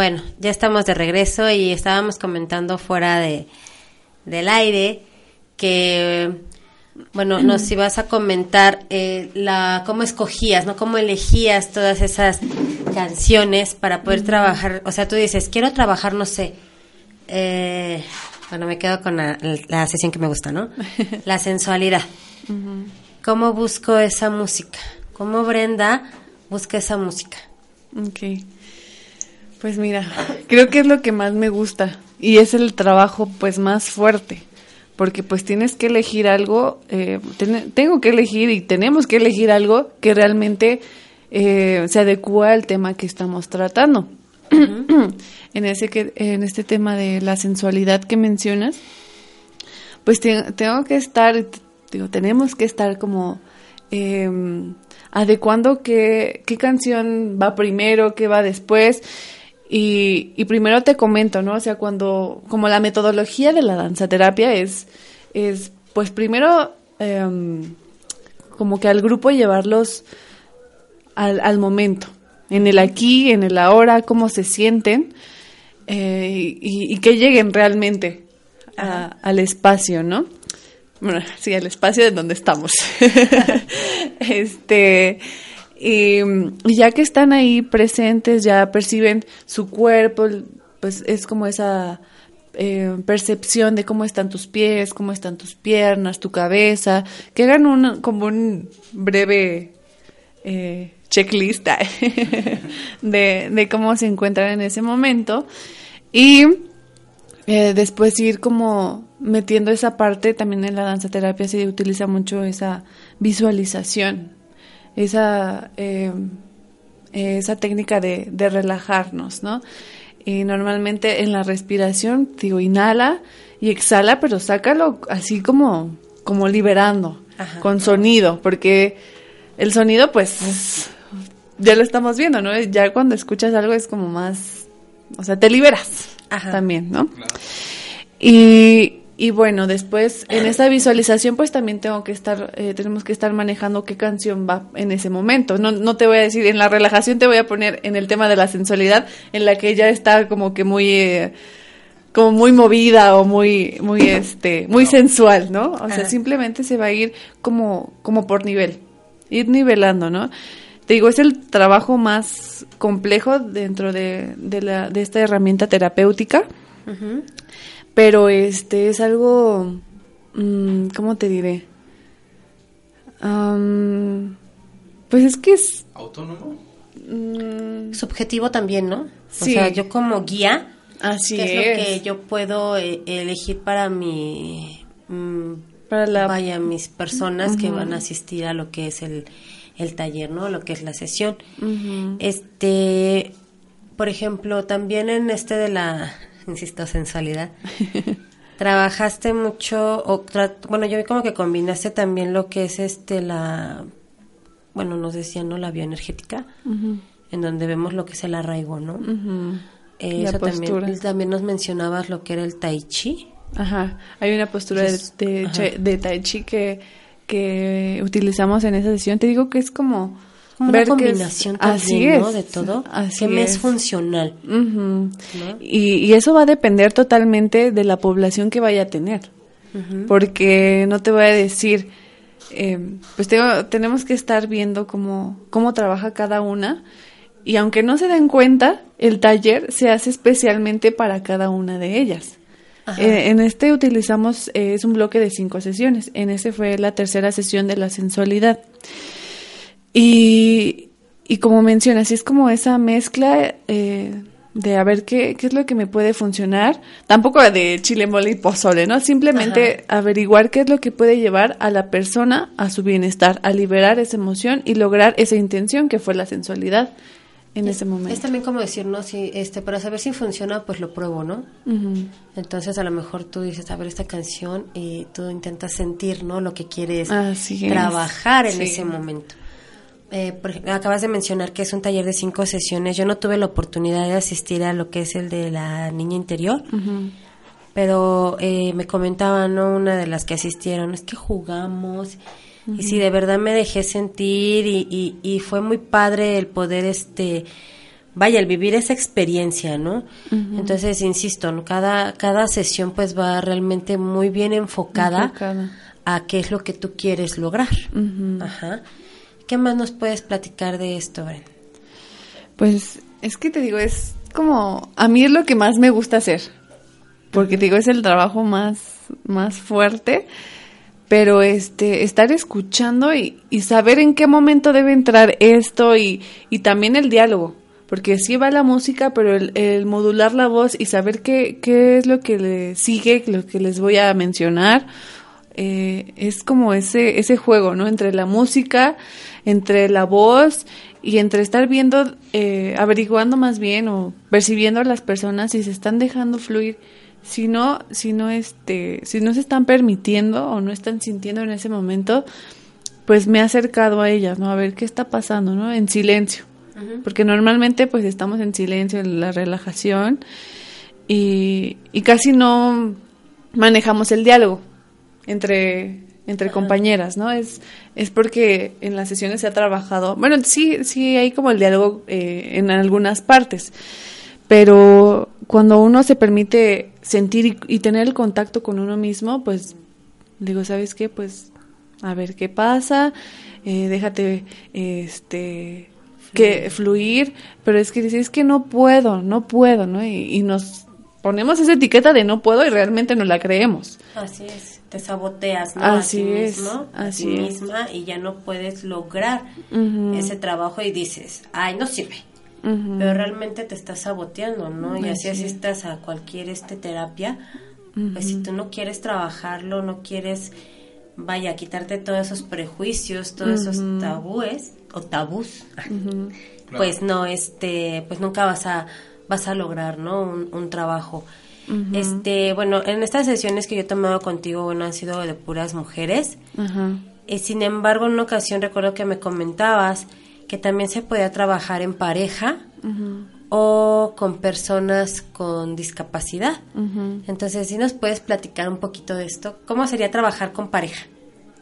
Bueno, ya estamos de regreso y estábamos comentando fuera de del aire que bueno, nos ibas a comentar eh, la cómo escogías, ¿no? Cómo elegías todas esas canciones para poder trabajar. O sea, tú dices, quiero trabajar, no sé. Eh, bueno, me quedo con la, la sesión que me gusta, ¿no? La sensualidad. ¿Cómo busco esa música? ¿Cómo Brenda busca esa música? Ok. Pues mira, creo que es lo que más me gusta y es el trabajo pues más fuerte porque pues tienes que elegir algo, eh, tengo que elegir y tenemos que elegir algo que realmente eh, se adecua al tema que estamos tratando. en, ese que, en este tema de la sensualidad que mencionas, pues tengo que estar, digo, tenemos que estar como em, adecuando qué, qué canción va primero, qué va después. Y, y, primero te comento, ¿no? O sea, cuando, como la metodología de la danza terapia es, es pues primero, em, como que al grupo llevarlos al, al, momento, en el aquí, en el ahora, cómo se sienten eh, y, y, que lleguen realmente a, al espacio, ¿no? Bueno, sí, al espacio de donde estamos. este y, ya que están ahí presentes, ya perciben su cuerpo, pues es como esa eh, percepción de cómo están tus pies, cómo están tus piernas, tu cabeza, que hagan un, como un breve eh, checklist de, de cómo se encuentran en ese momento. Y eh, después ir como metiendo esa parte, también en la danza terapia se utiliza mucho esa visualización esa, eh, esa técnica de, de, relajarnos, ¿no? Y normalmente en la respiración, digo, inhala y exhala, pero sácalo así como, como liberando, con sonido, porque el sonido, pues, ya lo estamos viendo, ¿no? Ya cuando escuchas algo es como más, o sea, te liberas también, ¿no? Y, y bueno, después en esa visualización pues también tengo que estar, eh, tenemos que estar manejando qué canción va en ese momento. No, no te voy a decir, en la relajación te voy a poner en el tema de la sensualidad, en la que ya está como que muy, eh, como muy movida o muy, muy este, muy sensual, ¿no? O sea, simplemente se va a ir como, como por nivel, ir nivelando, ¿no? Te digo, es el trabajo más complejo dentro de, de, la, de esta herramienta terapéutica pero este es algo, um, ¿cómo te diré? Um, pues es que es... ¿Autónomo? Mm, Subjetivo también, ¿no? Sí. O sea, yo como guía, Así ¿qué es, lo que yo puedo eh, elegir para mi... Mm, para la... Vaya, mis personas uh -huh. que van a asistir a lo que es el, el taller, ¿no? Lo que es la sesión. Uh -huh. Este, por ejemplo, también en este de la insisto, sensualidad. Trabajaste mucho, o bueno, yo vi como que combinaste también lo que es este, la, bueno, nos decían, ¿no? La bioenergética, uh -huh. en donde vemos lo que es el arraigo, ¿no? Uh -huh. eh, eso también, también nos mencionabas lo que era el tai chi. Ajá, hay una postura de, de, de, tai chi que, que utilizamos en esa sesión. Te digo que es como como ver una combinación que es, también, así ¿no? de todo así que me es funcional uh -huh. ¿no? y, y, eso va a depender totalmente de la población que vaya a tener uh -huh. porque no te voy a decir eh, pues tengo, tenemos que estar viendo cómo, cómo trabaja cada una y aunque no se den cuenta el taller se hace especialmente para cada una de ellas eh, en este utilizamos, eh, es un bloque de cinco sesiones. En ese fue la tercera sesión de la sensualidad. Y, y como mencionas, es como esa mezcla eh, de a ver qué, qué es lo que me puede funcionar. Tampoco de chile, mole y pozole, ¿no? Simplemente Ajá. averiguar qué es lo que puede llevar a la persona a su bienestar, a liberar esa emoción y lograr esa intención que fue la sensualidad en es, ese momento. Es también como decir, ¿no? Si, este, para saber si funciona, pues lo pruebo, ¿no? Uh -huh. Entonces a lo mejor tú dices, a ver, esta canción y tú intentas sentir, ¿no? Lo que quieres Así trabajar es. en sí. ese momento. Eh, por acabas de mencionar que es un taller de cinco sesiones. Yo no tuve la oportunidad de asistir a lo que es el de la niña interior, uh -huh. pero eh, me comentaba, ¿no? Una de las que asistieron, es que jugamos uh -huh. y sí, de verdad me dejé sentir y, y, y, fue muy padre el poder, este, vaya, el vivir esa experiencia, ¿no? Entonces, insisto, ¿no? cada, cada sesión pues va realmente muy bien enfocada, Enfocada. a qué es lo que tú quieres lograr. Ajá. ¿Qué más nos puedes platicar de esto, Bren? Pues es que te digo, es como, a mí es lo que más me gusta hacer, porque te digo, es el trabajo más, más fuerte, pero este, estar escuchando y, y saber en qué momento debe entrar esto y, y también el diálogo, porque sí va la música, pero el, el modular la voz y saber qué, qué es lo que le sigue, lo que les voy a mencionar, eh, es como ese, ese juego, ¿no? Entre la música, entre la voz y entre estar viendo, eh, averiguando más bien o percibiendo a las personas si se están dejando fluir, si no, si no, este, si no se están permitiendo o no están sintiendo en ese momento, pues me he acercado a ellas, ¿no? A ver qué está pasando, ¿no? En silencio. Porque normalmente pues estamos en silencio, en la relajación y, y casi no manejamos el diálogo entre entre compañeras, ¿no? Es, es porque en las sesiones se ha trabajado, bueno, sí, sí hay como el diálogo eh, en algunas partes, pero cuando uno se permite sentir y, y tener el contacto con uno mismo, pues digo, ¿sabes qué? Pues a ver qué pasa, eh, déjate, este, que fluir, pero es que dices, es que no puedo, no puedo, ¿no? Y, y nos ponemos esa etiqueta de no puedo y realmente no la creemos. Así es. Te saboteas, ¿no? Así a ti es, mismo, a así ti es. misma y ya no puedes lograr ese trabajo y dices, ay, no sirve. Pero realmente te estás saboteando, ¿no? Y así Así es. asistas a cualquier este terapia, pues si tú no quieres trabajarlo, no quieres, vaya, quitarte todos esos prejuicios, todos esos tabúes o tabús, pues no, este, pues nunca vas a, vas a lograr, ¿no? Un, un trabajo. Este, bueno, en estas sesiones que yo he tomado contigo, bueno, han sido de puras mujeres. Ajá. Eh, sin embargo, en una ocasión recuerdo que me comentabas que también se podía trabajar en pareja o con personas con discapacidad. Entonces, si nos puedes platicar un poquito de esto, ¿cómo sería trabajar con pareja?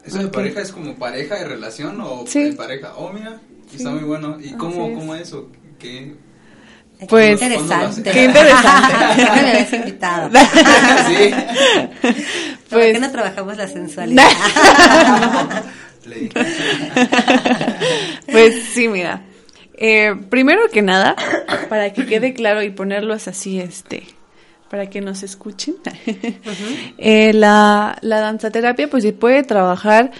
¿Eso de pareja es como pareja de relación o Sí. de pareja? Oh, mira, está muy bueno. ¿Y cómo, es. cómo eso? ¿Qué? Pues- Qué interesante. Qué interesante. Me invitado. sí. ¿Por Pues- qué no trabajamos la sensualidad? Pues sí, mira. Eh, primero que nada, para que quede claro y ponerlos así, este, para que nos escuchen, eh, la, la danzaterapia pues se puede trabajar,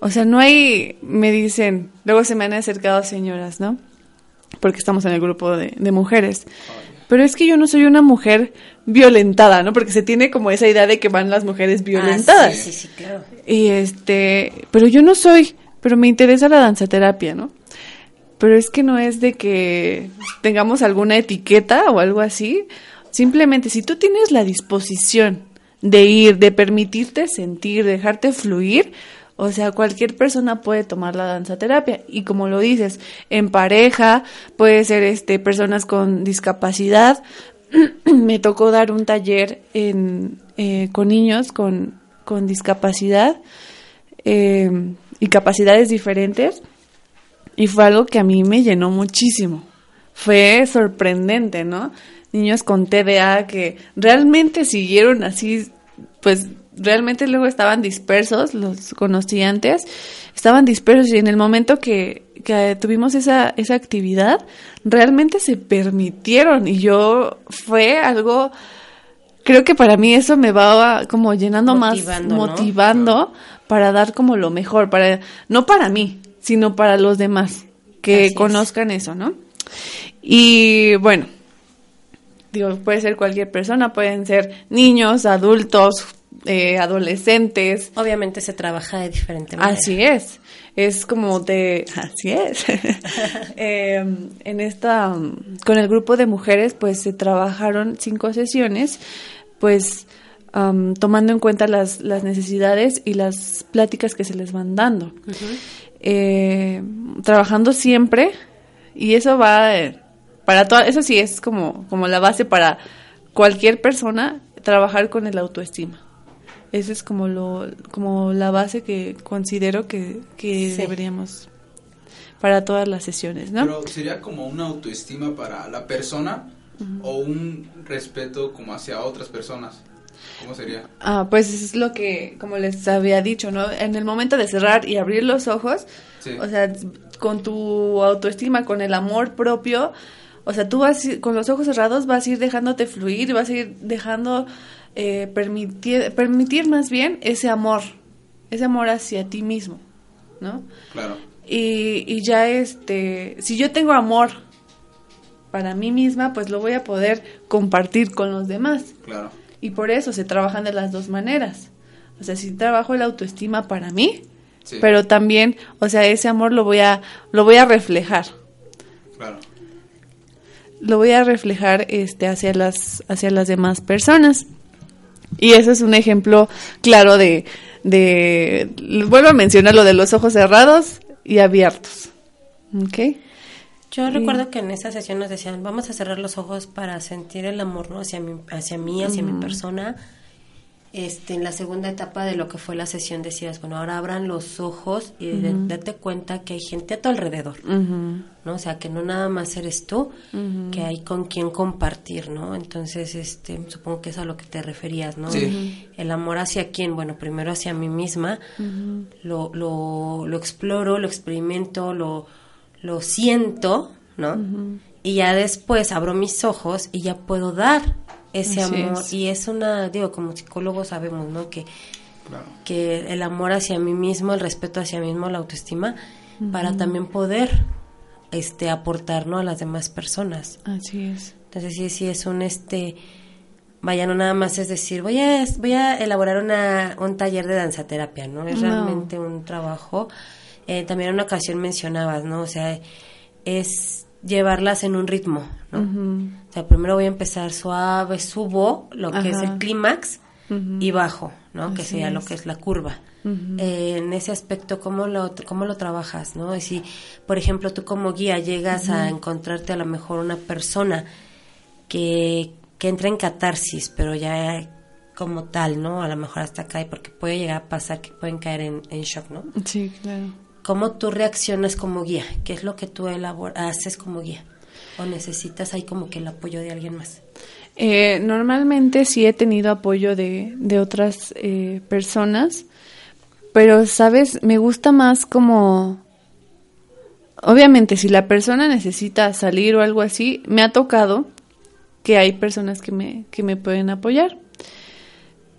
o sea, no hay, me dicen, luego se me han acercado señoras, ¿no? Porque estamos en el grupo de, de mujeres. Pero es que yo no soy una mujer violentada, ¿no? Porque se tiene como esa idea de que van las mujeres violentadas. Ah, sí, sí, sí, claro. Y este, pero yo no soy, pero me interesa la danzaterapia, ¿no? Pero es que no es de que tengamos alguna etiqueta o algo así. Simplemente, si tú tienes la disposición de ir, de permitirte sentir, de dejarte fluir, o sea, cualquier persona puede tomar la danzaterapia. Y como lo dices, en pareja, puede ser este, personas con discapacidad. Me tocó dar un taller eh, con niños con, con discapacidad eh, y capacidades diferentes. Y fue algo que a mí me llenó muchísimo. Fue sorprendente, ¿no? Niños con TDA que realmente siguieron así, pues realmente luego estaban dispersos, los conocí antes, estaban dispersos y en el momento que, que tuvimos esa, esa actividad, realmente se permitieron y yo fue algo, creo que para mí eso me va como llenando más, motivando para dar como lo mejor, para, no para mí, sino para los demás, que Así es. conozcan eso, ¿no? Y bueno, digo, puede ser cualquier persona, pueden ser niños, adultos, eh, adolescentes, Obviamente se trabaja de diferente manera. Así es. Es como de... Así es. Eh, en esta... Con el grupo de mujeres, pues se trabajaron cinco sesiones, pues um, tomando en cuenta las, las necesidades y las pláticas que se les van dando. Eh, trabajando siempre, y eso va eh, para toda... Eso sí es como, como la base para cualquier persona, trabajar con el autoestima. Esa es como lo como la base que considero que, que Sí. deberíamos para todas las sesiones, ¿no? Pero sería como una autoestima para la persona o un respeto como hacia otras personas. ¿Cómo sería? Ah, pues es lo que, como les había dicho, ¿no? En el momento de cerrar y abrir los ojos, Sí. o sea, con tu autoestima, con el amor propio, o sea, tú vas, con los ojos cerrados vas a ir dejándote fluir, vas a ir dejando eh, permitir, permitir más bien ese amor, ese amor hacia ti mismo, ¿no? Claro. Y, y ya este, si yo tengo amor para mí misma, pues lo voy a poder compartir con los demás. Claro. Y por eso se trabajan de las dos maneras. O sea, si trabajo la autoestima para mí, Sí. pero también, o sea, ese amor lo voy a lo voy a reflejar. Claro. Lo voy a reflejar este hacia las hacia las demás personas. Y eso es un ejemplo claro de de vuelvo a mencionar lo de los ojos cerrados y abiertos. ¿Ok? Yo recuerdo que en esa sesión nos decían, vamos a cerrar los ojos para sentir el amor, ¿no? Hacia mí, hacia mí, hacia mi persona. Este, en la segunda etapa de lo que fue la sesión decías, bueno, ahora abran los ojos y de- date cuenta que hay gente a tu alrededor, ¿no? O sea, que no nada más eres tú, que hay con quien compartir, ¿no? Entonces, este, supongo que es a lo que te referías, ¿no? Sí. El amor hacia quién, bueno, primero hacia mí misma, lo, lo, lo exploro, lo experimento, lo, lo siento, ¿no? Y ya después abro mis ojos y ya puedo dar ese Así amor. es. Y es una, digo, como psicólogos sabemos, ¿no? Que, Claro. que el amor hacia mí mismo, el respeto hacia mí mismo, la autoestima, para también poder este aportar, ¿no? a las demás personas. Así es. Entonces sí, sí es un este vaya no nada más es decir voy a voy a elaborar una, un taller de danzaterapia, ¿no? Es No. realmente un trabajo. Eh, también en una ocasión mencionabas, ¿no? O sea, es llevarlas en un ritmo, ¿no? O sea, primero voy a empezar suave, subo lo que es el clímax y bajo, ¿no? que sería lo que es la curva. Eh, en ese aspecto, ¿cómo lo, ¿cómo lo trabajas? ¿no? Y si, por ejemplo, tú como guía llegas a encontrarte a lo mejor una persona que, que entra en catarsis, pero ya como tal, ¿no? A lo mejor hasta cae, porque puede llegar a pasar que pueden caer en, en shock, ¿no? Sí, claro. ¿Cómo tú reaccionas como guía? ¿Qué es lo que tú haces como guía? ¿O necesitas ahí como que el apoyo de alguien más? Eh, normalmente sí he tenido apoyo de, de otras eh, personas, pero, ¿sabes? Me gusta más como... Obviamente, si la persona necesita salir o algo así, me ha tocado que hay personas que me, que me pueden apoyar.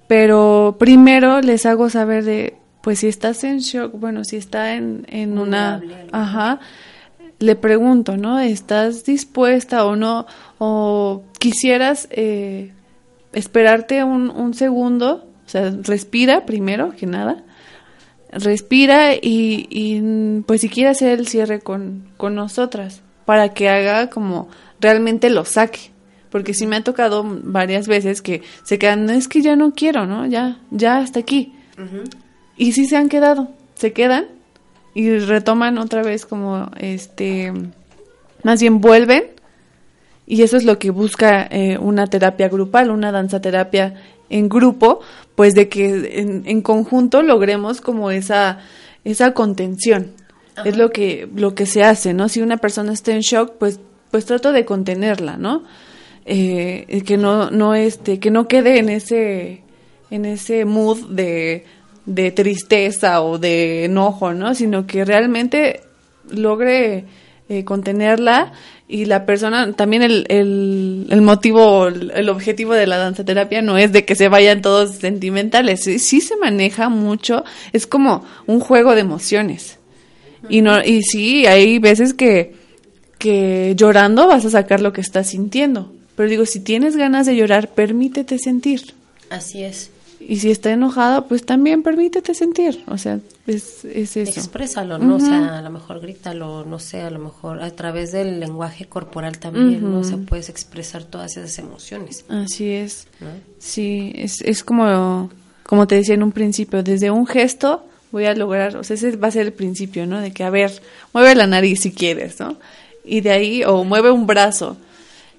Pero primero les hago saber de, pues si estás en shock, bueno, si está en, en una... Ajá. Le pregunto, ¿no? ¿Estás dispuesta o no? ¿O quisieras eh, esperarte un, un segundo? O sea, respira primero que nada. Respira y, y, pues si quiere hacer el cierre con, con nosotras para que haga como realmente lo saque. Porque sí me ha tocado varias veces que se quedan, "No, es que ya no quiero, ¿no? Ya, ya hasta aquí. Y sí se han quedado, se quedan y retoman otra vez como este, más bien vuelven y eso es lo que busca eh, una terapia grupal, una danza terapia en grupo, pues de que en, en conjunto logremos como esa, esa contención. Es lo que, lo que se hace, ¿no? Si una persona está en shock, pues, pues trato de contenerla, ¿no? Eh, que no, no este, que no quede en ese, en ese mood de, de tristeza o de enojo, ¿no? Sino que realmente logre eh, contenerla y la persona, también el, el, el motivo, el, objetivo de la danza terapia no es de que se vayan todos sentimentales, sí, sí se maneja mucho, es como un juego de emociones. Y no, y sí, hay veces que, que llorando vas a sacar lo que estás sintiendo. Pero digo, si tienes ganas de llorar, permítete sentir. Así es. Y si está enojada, pues también permítete sentir. O sea, es, es eso. Exprésalo, ¿no? O sea, a lo mejor grítalo, no sé, a lo mejor a través del lenguaje corporal también, ¿no? O sea, puedes expresar todas esas emociones, Así es. ¿no? Sí, es, es como, como te decía en un principio, desde un gesto voy a lograr, o sea, ese va a ser el principio, ¿no? De que, a ver, mueve la nariz si quieres, ¿no? Y de ahí, o mueve un brazo.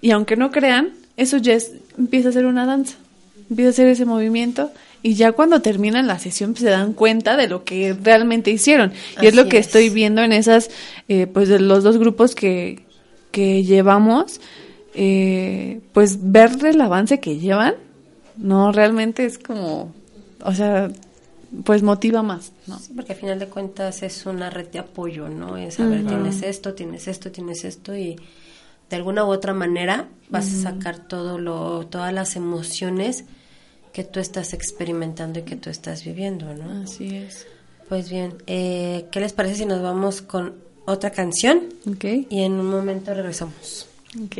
Y aunque no crean, eso ya es, empieza a ser una danza. Empieza a hacer ese movimiento y ya cuando terminan la sesión pues, se dan cuenta de lo que realmente hicieron. Y es lo que es. estoy viendo en esas, eh, pues de los dos grupos que, que llevamos, eh, pues ver el avance que llevan, no, realmente es como, o sea, pues motiva más, ¿no? Sí, porque al final de cuentas es una red de apoyo, ¿no? Es saber, tienes esto, tienes esto, tienes esto y de alguna u otra manera vas a sacar todo lo, todas las emociones que tú estás experimentando y que tú estás viviendo, ¿no? Así es. Pues bien, eh, ¿qué les parece si nos vamos con otra canción? Ok, Y en un momento regresamos. ok.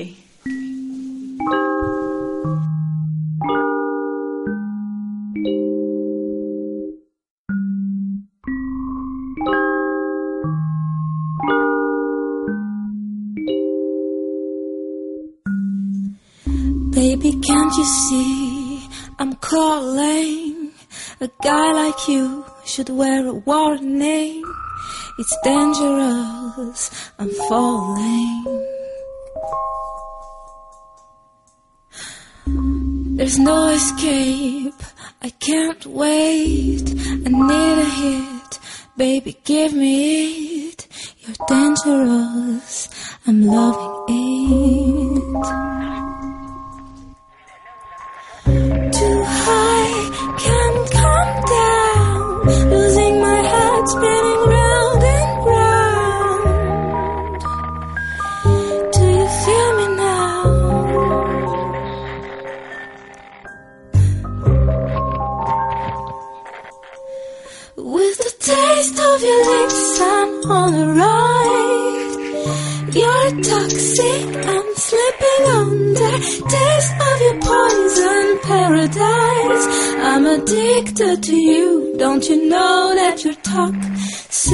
Baby, can't you see I'm calling? A guy like you should wear a warning. It's dangerous, I'm falling. There's no escape, I can't wait. I need a hit, baby, give me it. You're dangerous, I'm loving it. Lips, I'm on a ride. You're toxic, I'm slipping under. Taste of your poison paradise. I'm addicted to you. Don't you know that you're toxic?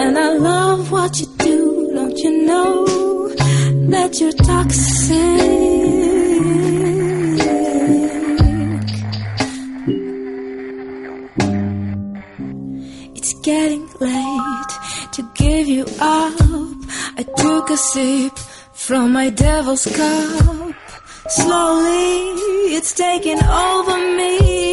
And I love what you do. Don't you know that you're toxic? Sip from my devil's cup. Slowly, it's taking over me.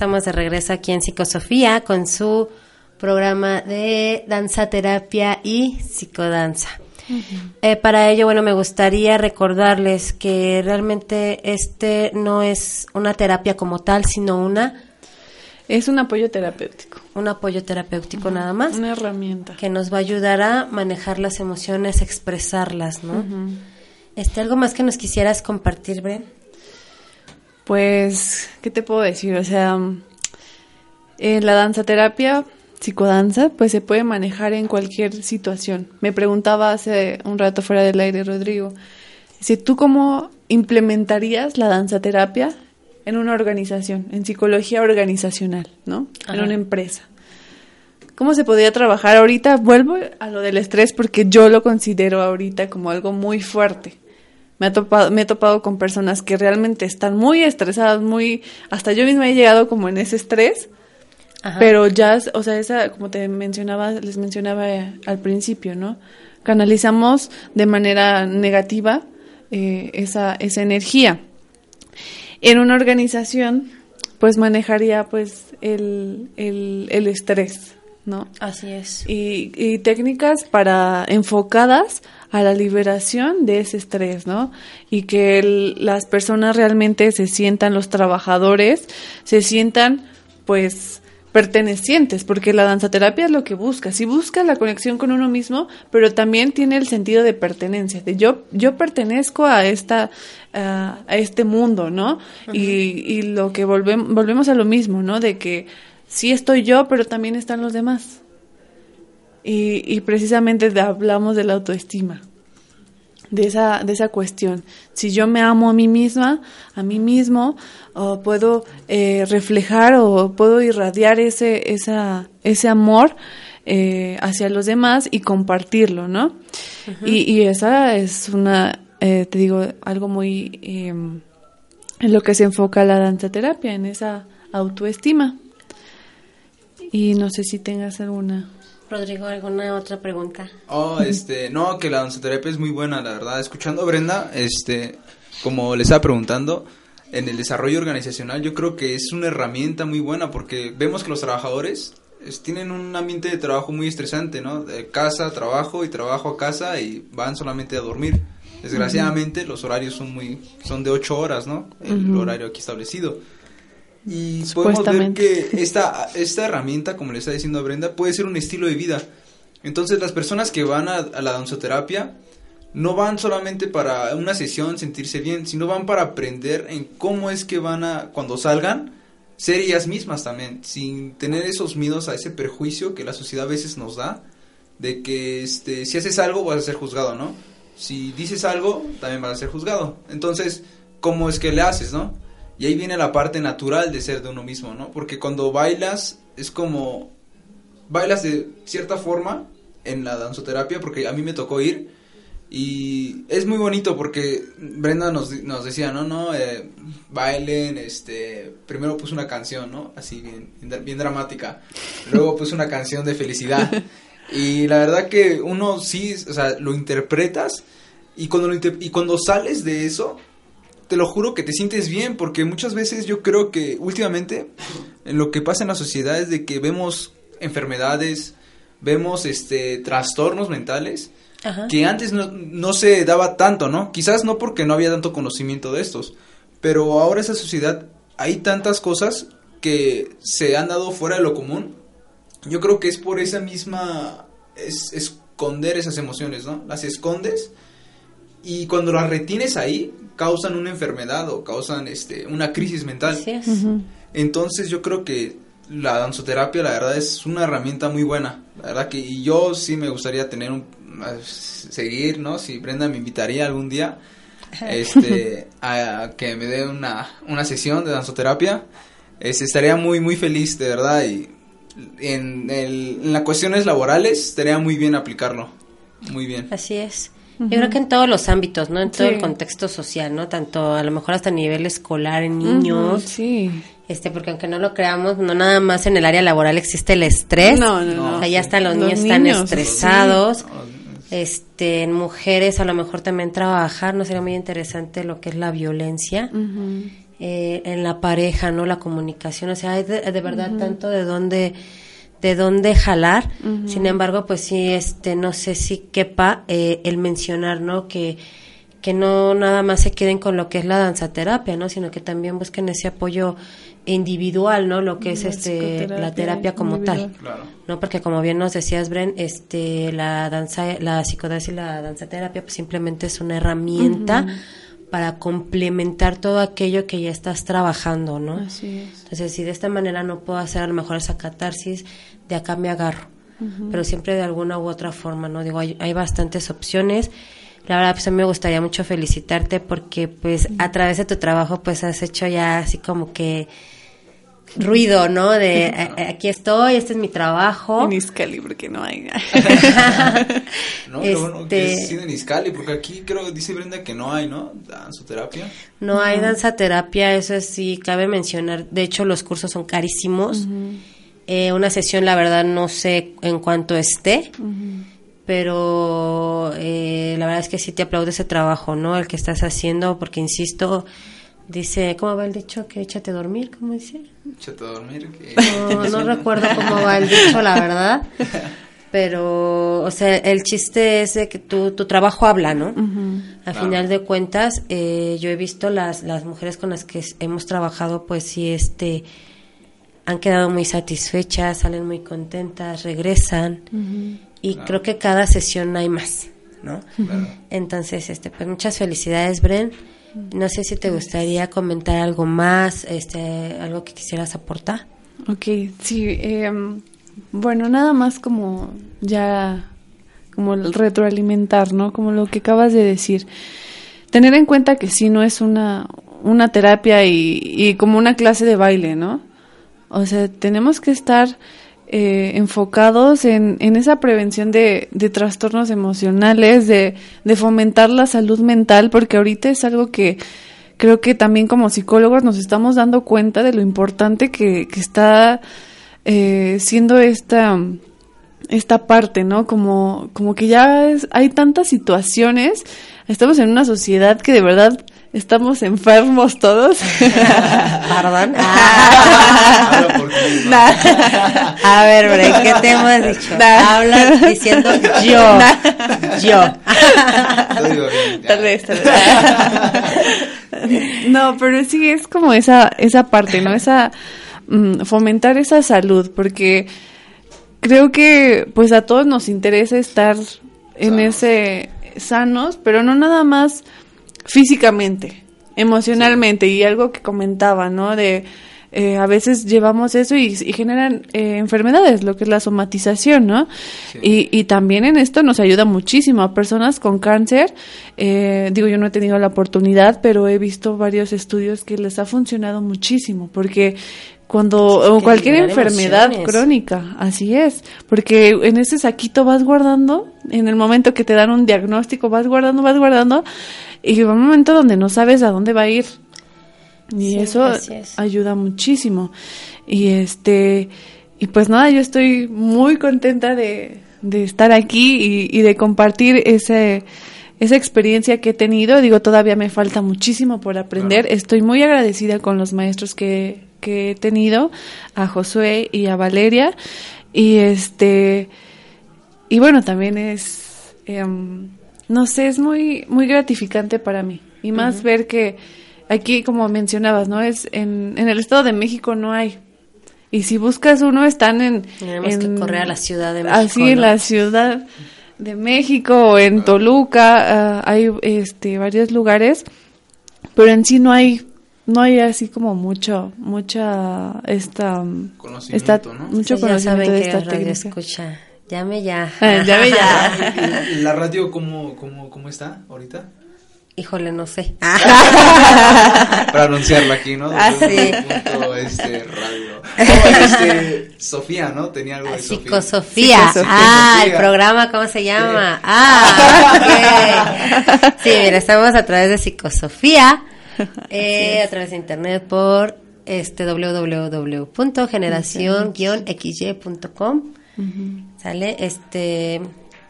Estamos de regreso aquí en Psicosofía con su programa de danza terapia y psicodanza. Eh, para ello, bueno, me gustaría recordarles que realmente este no es una terapia como tal, sino una Es un apoyo terapéutico, un apoyo terapéutico nada más una herramienta. que nos va a ayudar a manejar las emociones, expresarlas, ¿no? Este, algo más que nos quisieras compartir, Bren. Pues, ¿qué te puedo decir? O sea, en la danza terapia, psicodanza, pues se puede manejar en cualquier situación. Me preguntaba hace un rato fuera del aire, Rodrigo, si tú cómo implementarías la danza terapia en una organización, en psicología organizacional, ¿no? En una empresa. ¿Cómo se podría trabajar ahorita? Vuelvo a lo del estrés porque yo lo considero ahorita como algo muy fuerte. Me, ha topado, me he topado con personas que realmente están muy estresadas, muy... Hasta yo misma he llegado como en ese estrés, Ajá. pero ya, o sea, esa, como te mencionaba, les mencionaba eh, al principio, ¿no? Canalizamos de manera negativa eh, esa, esa energía. En una organización, pues manejaría pues el, el, el estrés, ¿no? Así es. y, y técnicas para enfocadas a la liberación de ese estrés, ¿no? Y que el- las personas realmente se sientan, los trabajadores, se sientan, pues, pertenecientes, porque la danzaterapia es lo que busca, sí busca la conexión con uno mismo, pero también tiene el sentido de pertenencia, de yo, yo pertenezco a esta, a a este mundo, ¿no? y, y lo que volvemos, volvemos a lo mismo, ¿no? De que sí estoy yo, pero también están los demás. Y, y precisamente hablamos de la autoestima, de esa, de esa cuestión. Si yo me amo a mí misma, a mí mismo, o puedo eh, reflejar o puedo irradiar ese, esa, ese amor eh, hacia los demás y compartirlo, ¿no? y, y esa es una, eh, te digo, algo muy... eh, en lo que se enfoca la danza terapia, en esa autoestima. Y no sé si tengas alguna. Rodrigo, ¿alguna otra pregunta? Oh, este, no, que la danzaterapia es muy buena, la verdad. Escuchando a Brenda, este, como le estaba preguntando, en el desarrollo organizacional yo creo que es una herramienta muy buena porque vemos que los trabajadores es- tienen un ambiente de trabajo muy estresante, ¿no? De casa, trabajo y trabajo a casa y van solamente a dormir. Desgraciadamente los horarios son muy, son de ocho horas, ¿no? El horario aquí establecido. Y podemos ver que esta, esta herramienta, como le está diciendo Brenda, puede ser un estilo de vida. Entonces las personas que van a, a la danzoterapia no van solamente para una sesión sentirse bien, sino van para aprender en cómo es que van a, cuando salgan, ser ellas mismas también, sin tener esos miedos a ese perjuicio que la sociedad a veces nos da, de que este, si haces algo vas a ser juzgado, ¿no? Si dices algo, también vas a ser juzgado. Entonces, ¿cómo es que le haces, no? Y ahí viene la parte natural de ser de uno mismo, ¿no? Porque cuando bailas es como bailas de cierta forma en la danzoterapia, porque a mí me tocó ir y es muy bonito porque Brenda nos, decía, no, no, eh, bailen, este, primero puso una canción, ¿no? Así bien, bien, dra- bien dramática, luego puso una canción de felicidad y la verdad que uno sí, o sea, lo interpretas y cuando, lo inter- y cuando sales de eso, te lo juro que te sientes bien, porque muchas veces yo creo que últimamente en lo que pasa en la sociedad es de que vemos enfermedades, vemos este trastornos mentales Ajá. que antes no, no se daba tanto, ¿no? Quizás no porque no había tanto conocimiento de estos, pero ahora esa sociedad hay tantas cosas que se han dado fuera de lo común. Yo creo que es por esa misma es esconder esas emociones, ¿no? Las escondes y cuando las retienes ahí causan una enfermedad o causan este una crisis mental. Así es. Entonces yo creo que la danzoterapia la verdad es una herramienta muy buena. La verdad que y yo sí me gustaría tener un seguir, ¿no? Si Brenda me invitaría algún día este a, que me dé una, una sesión de danzoterapia, este, estaría muy muy feliz de verdad y en, el, en las cuestiones laborales estaría muy bien aplicarlo. Muy bien. Así es. Yo creo que en todos los ámbitos, ¿no? En todo Sí. el contexto social, ¿no? Tanto a lo mejor hasta a nivel escolar en niños, sí. este, porque aunque no lo creamos, no nada más en el área laboral existe el estrés. No, no, no. O sea, ya hasta los, Los niños están estresados. Este, en mujeres a lo mejor también trabajar, no sería muy interesante lo que es la violencia. Eh, en la pareja, ¿no? La comunicación, o sea, hay de, de verdad tanto de dónde de dónde jalar. Sin embargo, pues sí, este, no sé si quepa eh, el mencionar, ¿no? Que que no nada más se queden con lo que es la danzaterapia, ¿no? Sino que también busquen ese apoyo individual, ¿no? Lo que es La este la terapia como individual. tal. Claro. ¿no? Porque como bien nos decías, Bren, este, la danza, la psicodanza y la danzaterapia pues simplemente es una herramienta para complementar todo aquello que ya estás trabajando, ¿no? Así es. Entonces, si de esta manera no puedo hacer a lo mejor esa catarsis, de acá me agarro. Pero siempre de alguna u otra forma, ¿no? Digo, hay, hay bastantes opciones. La verdad, pues a mí me gustaría mucho felicitarte porque, pues, a través de tu trabajo, pues, has hecho ya así como que ruido, ¿no? De "A- a- aquí estoy, este es mi trabajo. En Iscali, porque no hay. No, lo bueno que Este- es en Iscali, porque aquí creo, dice Brenda que no hay, ¿no? Danzoterapia. No hay danza terapia, eso sí cabe mencionar. De hecho, los cursos son carísimos. Eh, una sesión, la verdad, no sé en cuánto esté, pero eh, la verdad es que sí te aplaudo ese trabajo, ¿no? El que estás haciendo, porque insisto, dice, ¿cómo va el dicho? Que échate a dormir, ¿cómo dice? Échate a dormir. que- No, no recuerdo cómo va el dicho, la verdad. Pero, o sea, el chiste es de que tu, tu trabajo habla, ¿no? Al final de cuentas, eh, yo he visto las, las mujeres con las que hemos trabajado, pues sí, este, han quedado muy satisfechas, salen muy contentas, regresan. Y creo que cada sesión hay más, ¿no? Claro. Entonces, este, pues muchas felicidades, Bren. No sé si te gustaría comentar algo más, este, algo que quisieras aportar. Ok, sí. em, bueno, nada más como ya, como el retroalimentar, ¿no? Como lo que acabas de decir. Tener en cuenta que sí, no es una, una terapia y, y como una clase de baile, ¿no? O sea, tenemos que estar eh, enfocados en, en esa prevención de, de trastornos emocionales, de, de fomentar la salud mental, porque ahorita es algo que creo que también como psicólogos nos estamos dando cuenta de lo importante que, que está eh, siendo esta esta parte, ¿no? Como, como que ya es- hay tantas situaciones, estamos en una sociedad que de verdad estamos enfermos todos. Perdón. ¿no? A ver, Bren, ¿qué te hemos dicho? Nah. Hablas diciendo yo. Yo. Tal vez, tal vez. No, pero sí es como esa, esa parte, ¿no? Esa, mm, fomentar esa salud, porque creo que pues a todos nos interesa estar en Sanos. ese sanos, pero no nada más físicamente, emocionalmente y algo que comentaba, ¿no? De eh, a veces llevamos eso y, y generan eh, enfermedades, lo que es la somatización, ¿no? Sí. Y, y también en esto nos ayuda muchísimo a personas con cáncer. eh, digo, yo no he tenido la oportunidad, pero he visto varios estudios que les ha funcionado muchísimo, porque cuando Sí, o cualquier enfermedad emociones. crónica, así es, porque en ese saquito vas guardando, en el momento que te dan un diagnóstico vas guardando, vas guardando, y va un momento donde no sabes a dónde va a ir. Y Sí, eso es. ayuda muchísimo. Y este, y pues nada, yo estoy muy contenta de, de estar aquí y, y de compartir ese, esa experiencia que he tenido. Digo, todavía me falta muchísimo por aprender. Claro. Estoy muy agradecida con los maestros que, que he tenido, a Josué y a Valeria. Y este, y bueno, también es, em, no sé, es muy, muy gratificante para mí. Y más ver que aquí, como mencionabas, ¿no? Es en, en el Estado de México no hay. Y si buscas uno, están en... Tenemos en- que correr a la Ciudad de México. Así, en ¿no? la Ciudad de México o en Toluca, ah, hay este, varios lugares, pero en sí no hay no hay así como mucho mucha esta Conocimiento, esta- ¿no? mucho Sí, ya conocimiento saben de que esta radio técnica escucha. Llame ya. Ah, llame ya. ¿Y ¿La radio cómo, cómo, cómo está ahorita? Híjole, no sé. Para anunciarla aquí, ¿no? Ah, sí. Punto, este, radio. No, este, Sofía, ¿no? Tenía algo de Sofía. Psicosofía. Psicosofía. Ah, el programa, ¿cómo se llama? Ah, ok. Sí, mira, estamos a través de Psicosofía, eh, a través de internet por este ¿Sale? Este,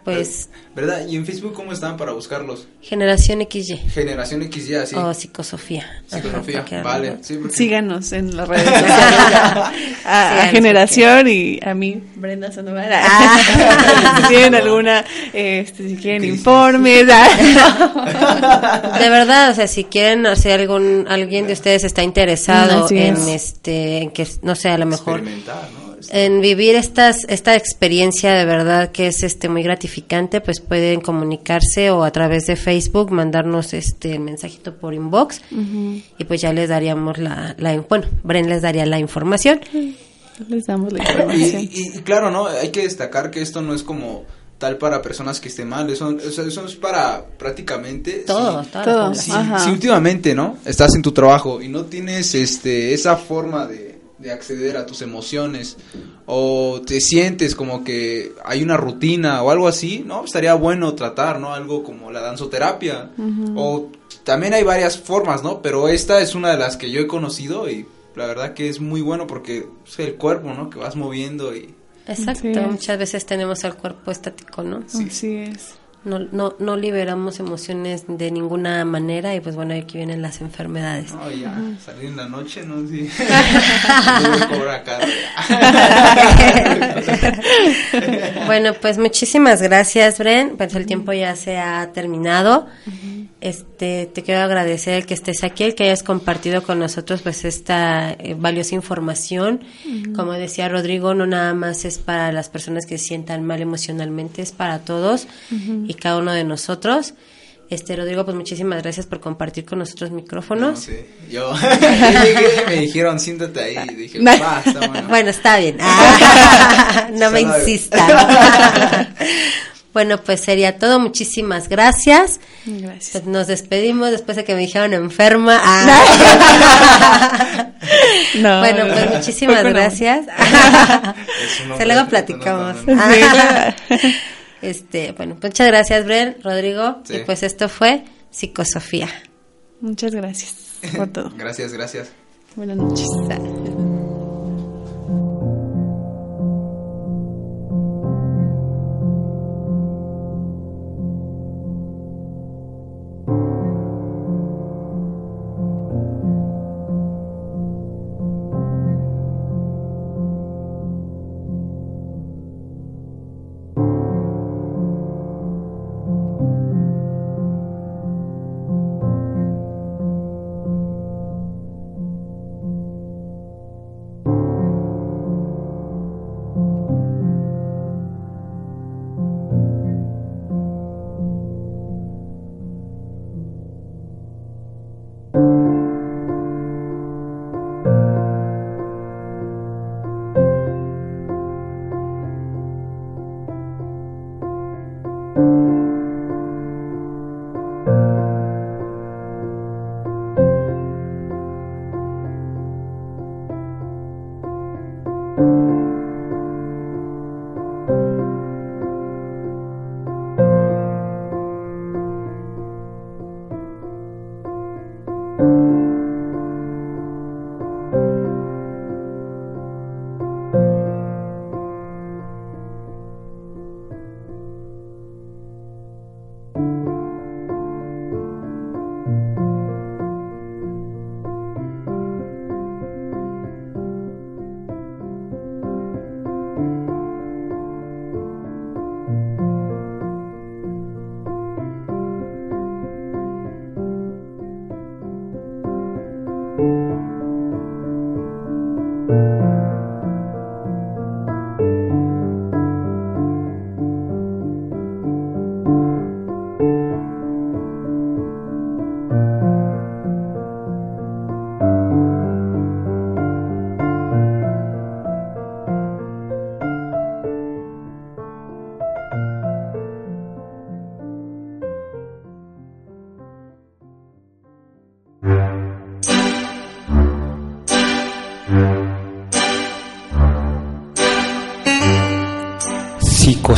pues ¿Verdad? ¿Y en Facebook cómo están para buscarlos? Generación XY Generación XY, así. o Psicosofía. Ajá, cualquiera, Vale, sí, porque- Síganos en las redes sociales. a, Generación y a mí, Brenda Sandoval. Ah. si tienen alguna, este, si quieren informes. ah. De verdad, o sea, si quieren hacer algún, alguien de ustedes está interesado en es. este, en que, no sé, a lo mejor Experimentar, ¿no? En vivir estas esta experiencia de verdad que es este muy gratificante pues pueden comunicarse o a través de Facebook mandarnos este mensajito por inbox y pues ya les daríamos la, la bueno Bren les daría la información Les damos la Y, información. y- y claro, ¿no? Hay que destacar que esto no es como tal para personas que estén mal, eso, eso, eso es para prácticamente... todo, si- Todo. Si, si últimamente, ¿no? Estás en tu trabajo y no tienes este esa forma de, de acceder a tus emociones o te sientes como que hay una rutina o algo así, ¿no? Estaría bueno tratar, ¿no? Algo como la danzoterapia o también hay varias formas, ¿no? Pero esta es una de las que yo he conocido y la verdad que es muy bueno porque es el cuerpo, ¿no? Que vas moviendo y exacto muchas veces tenemos el cuerpo estático no Así es. No, no, no liberamos emociones de ninguna manera y pues bueno aquí vienen las enfermedades no, ya, salir en la noche, ¿no? Sí. Bueno, pues muchísimas gracias, Bren. Pues el tiempo ya se ha terminado. Este, te quiero agradecer el que estés aquí, el que hayas compartido con nosotros pues esta eh, valiosa información. Como decía Rodrigo, no nada más es para las personas que se sientan mal emocionalmente, es para todos y cada uno de nosotros. Este, Rodrigo, pues muchísimas gracias por compartir con nosotros No micrófonos. sé, yo yo llegué y me dijeron siéntate ahí y dije, va, está bueno. Bueno, está bien. Ah, no me Suena bien. insista. Bueno, pues sería todo. Muchísimas gracias. Gracias. Pues nos despedimos después de que me dijeron enferma. Ah. No, bueno, no, pues muchísimas gracias. Se luego platicamos. Este, bueno, muchas gracias, Bren, Rodrigo. Sí. Y pues esto fue Psicosofía. Muchas gracias por todo. Gracias, gracias. Buenas noches.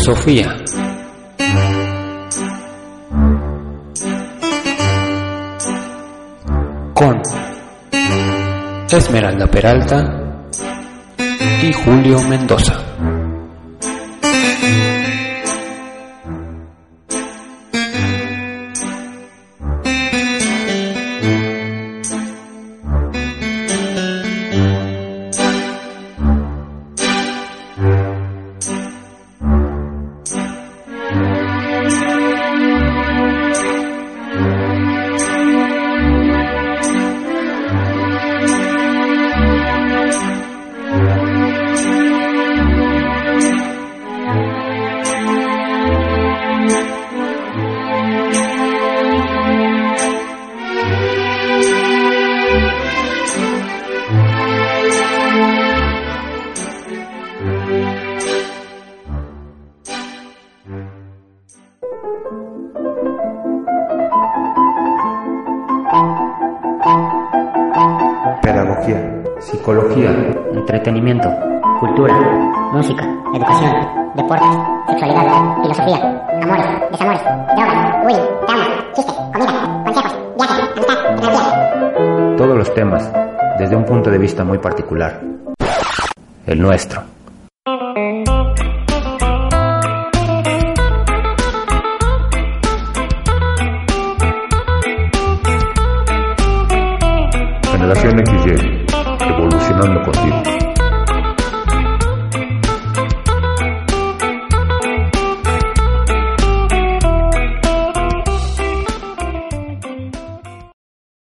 Psicosofía. Con Esmeralda Peralta y Julio Mendoza. Nuestro.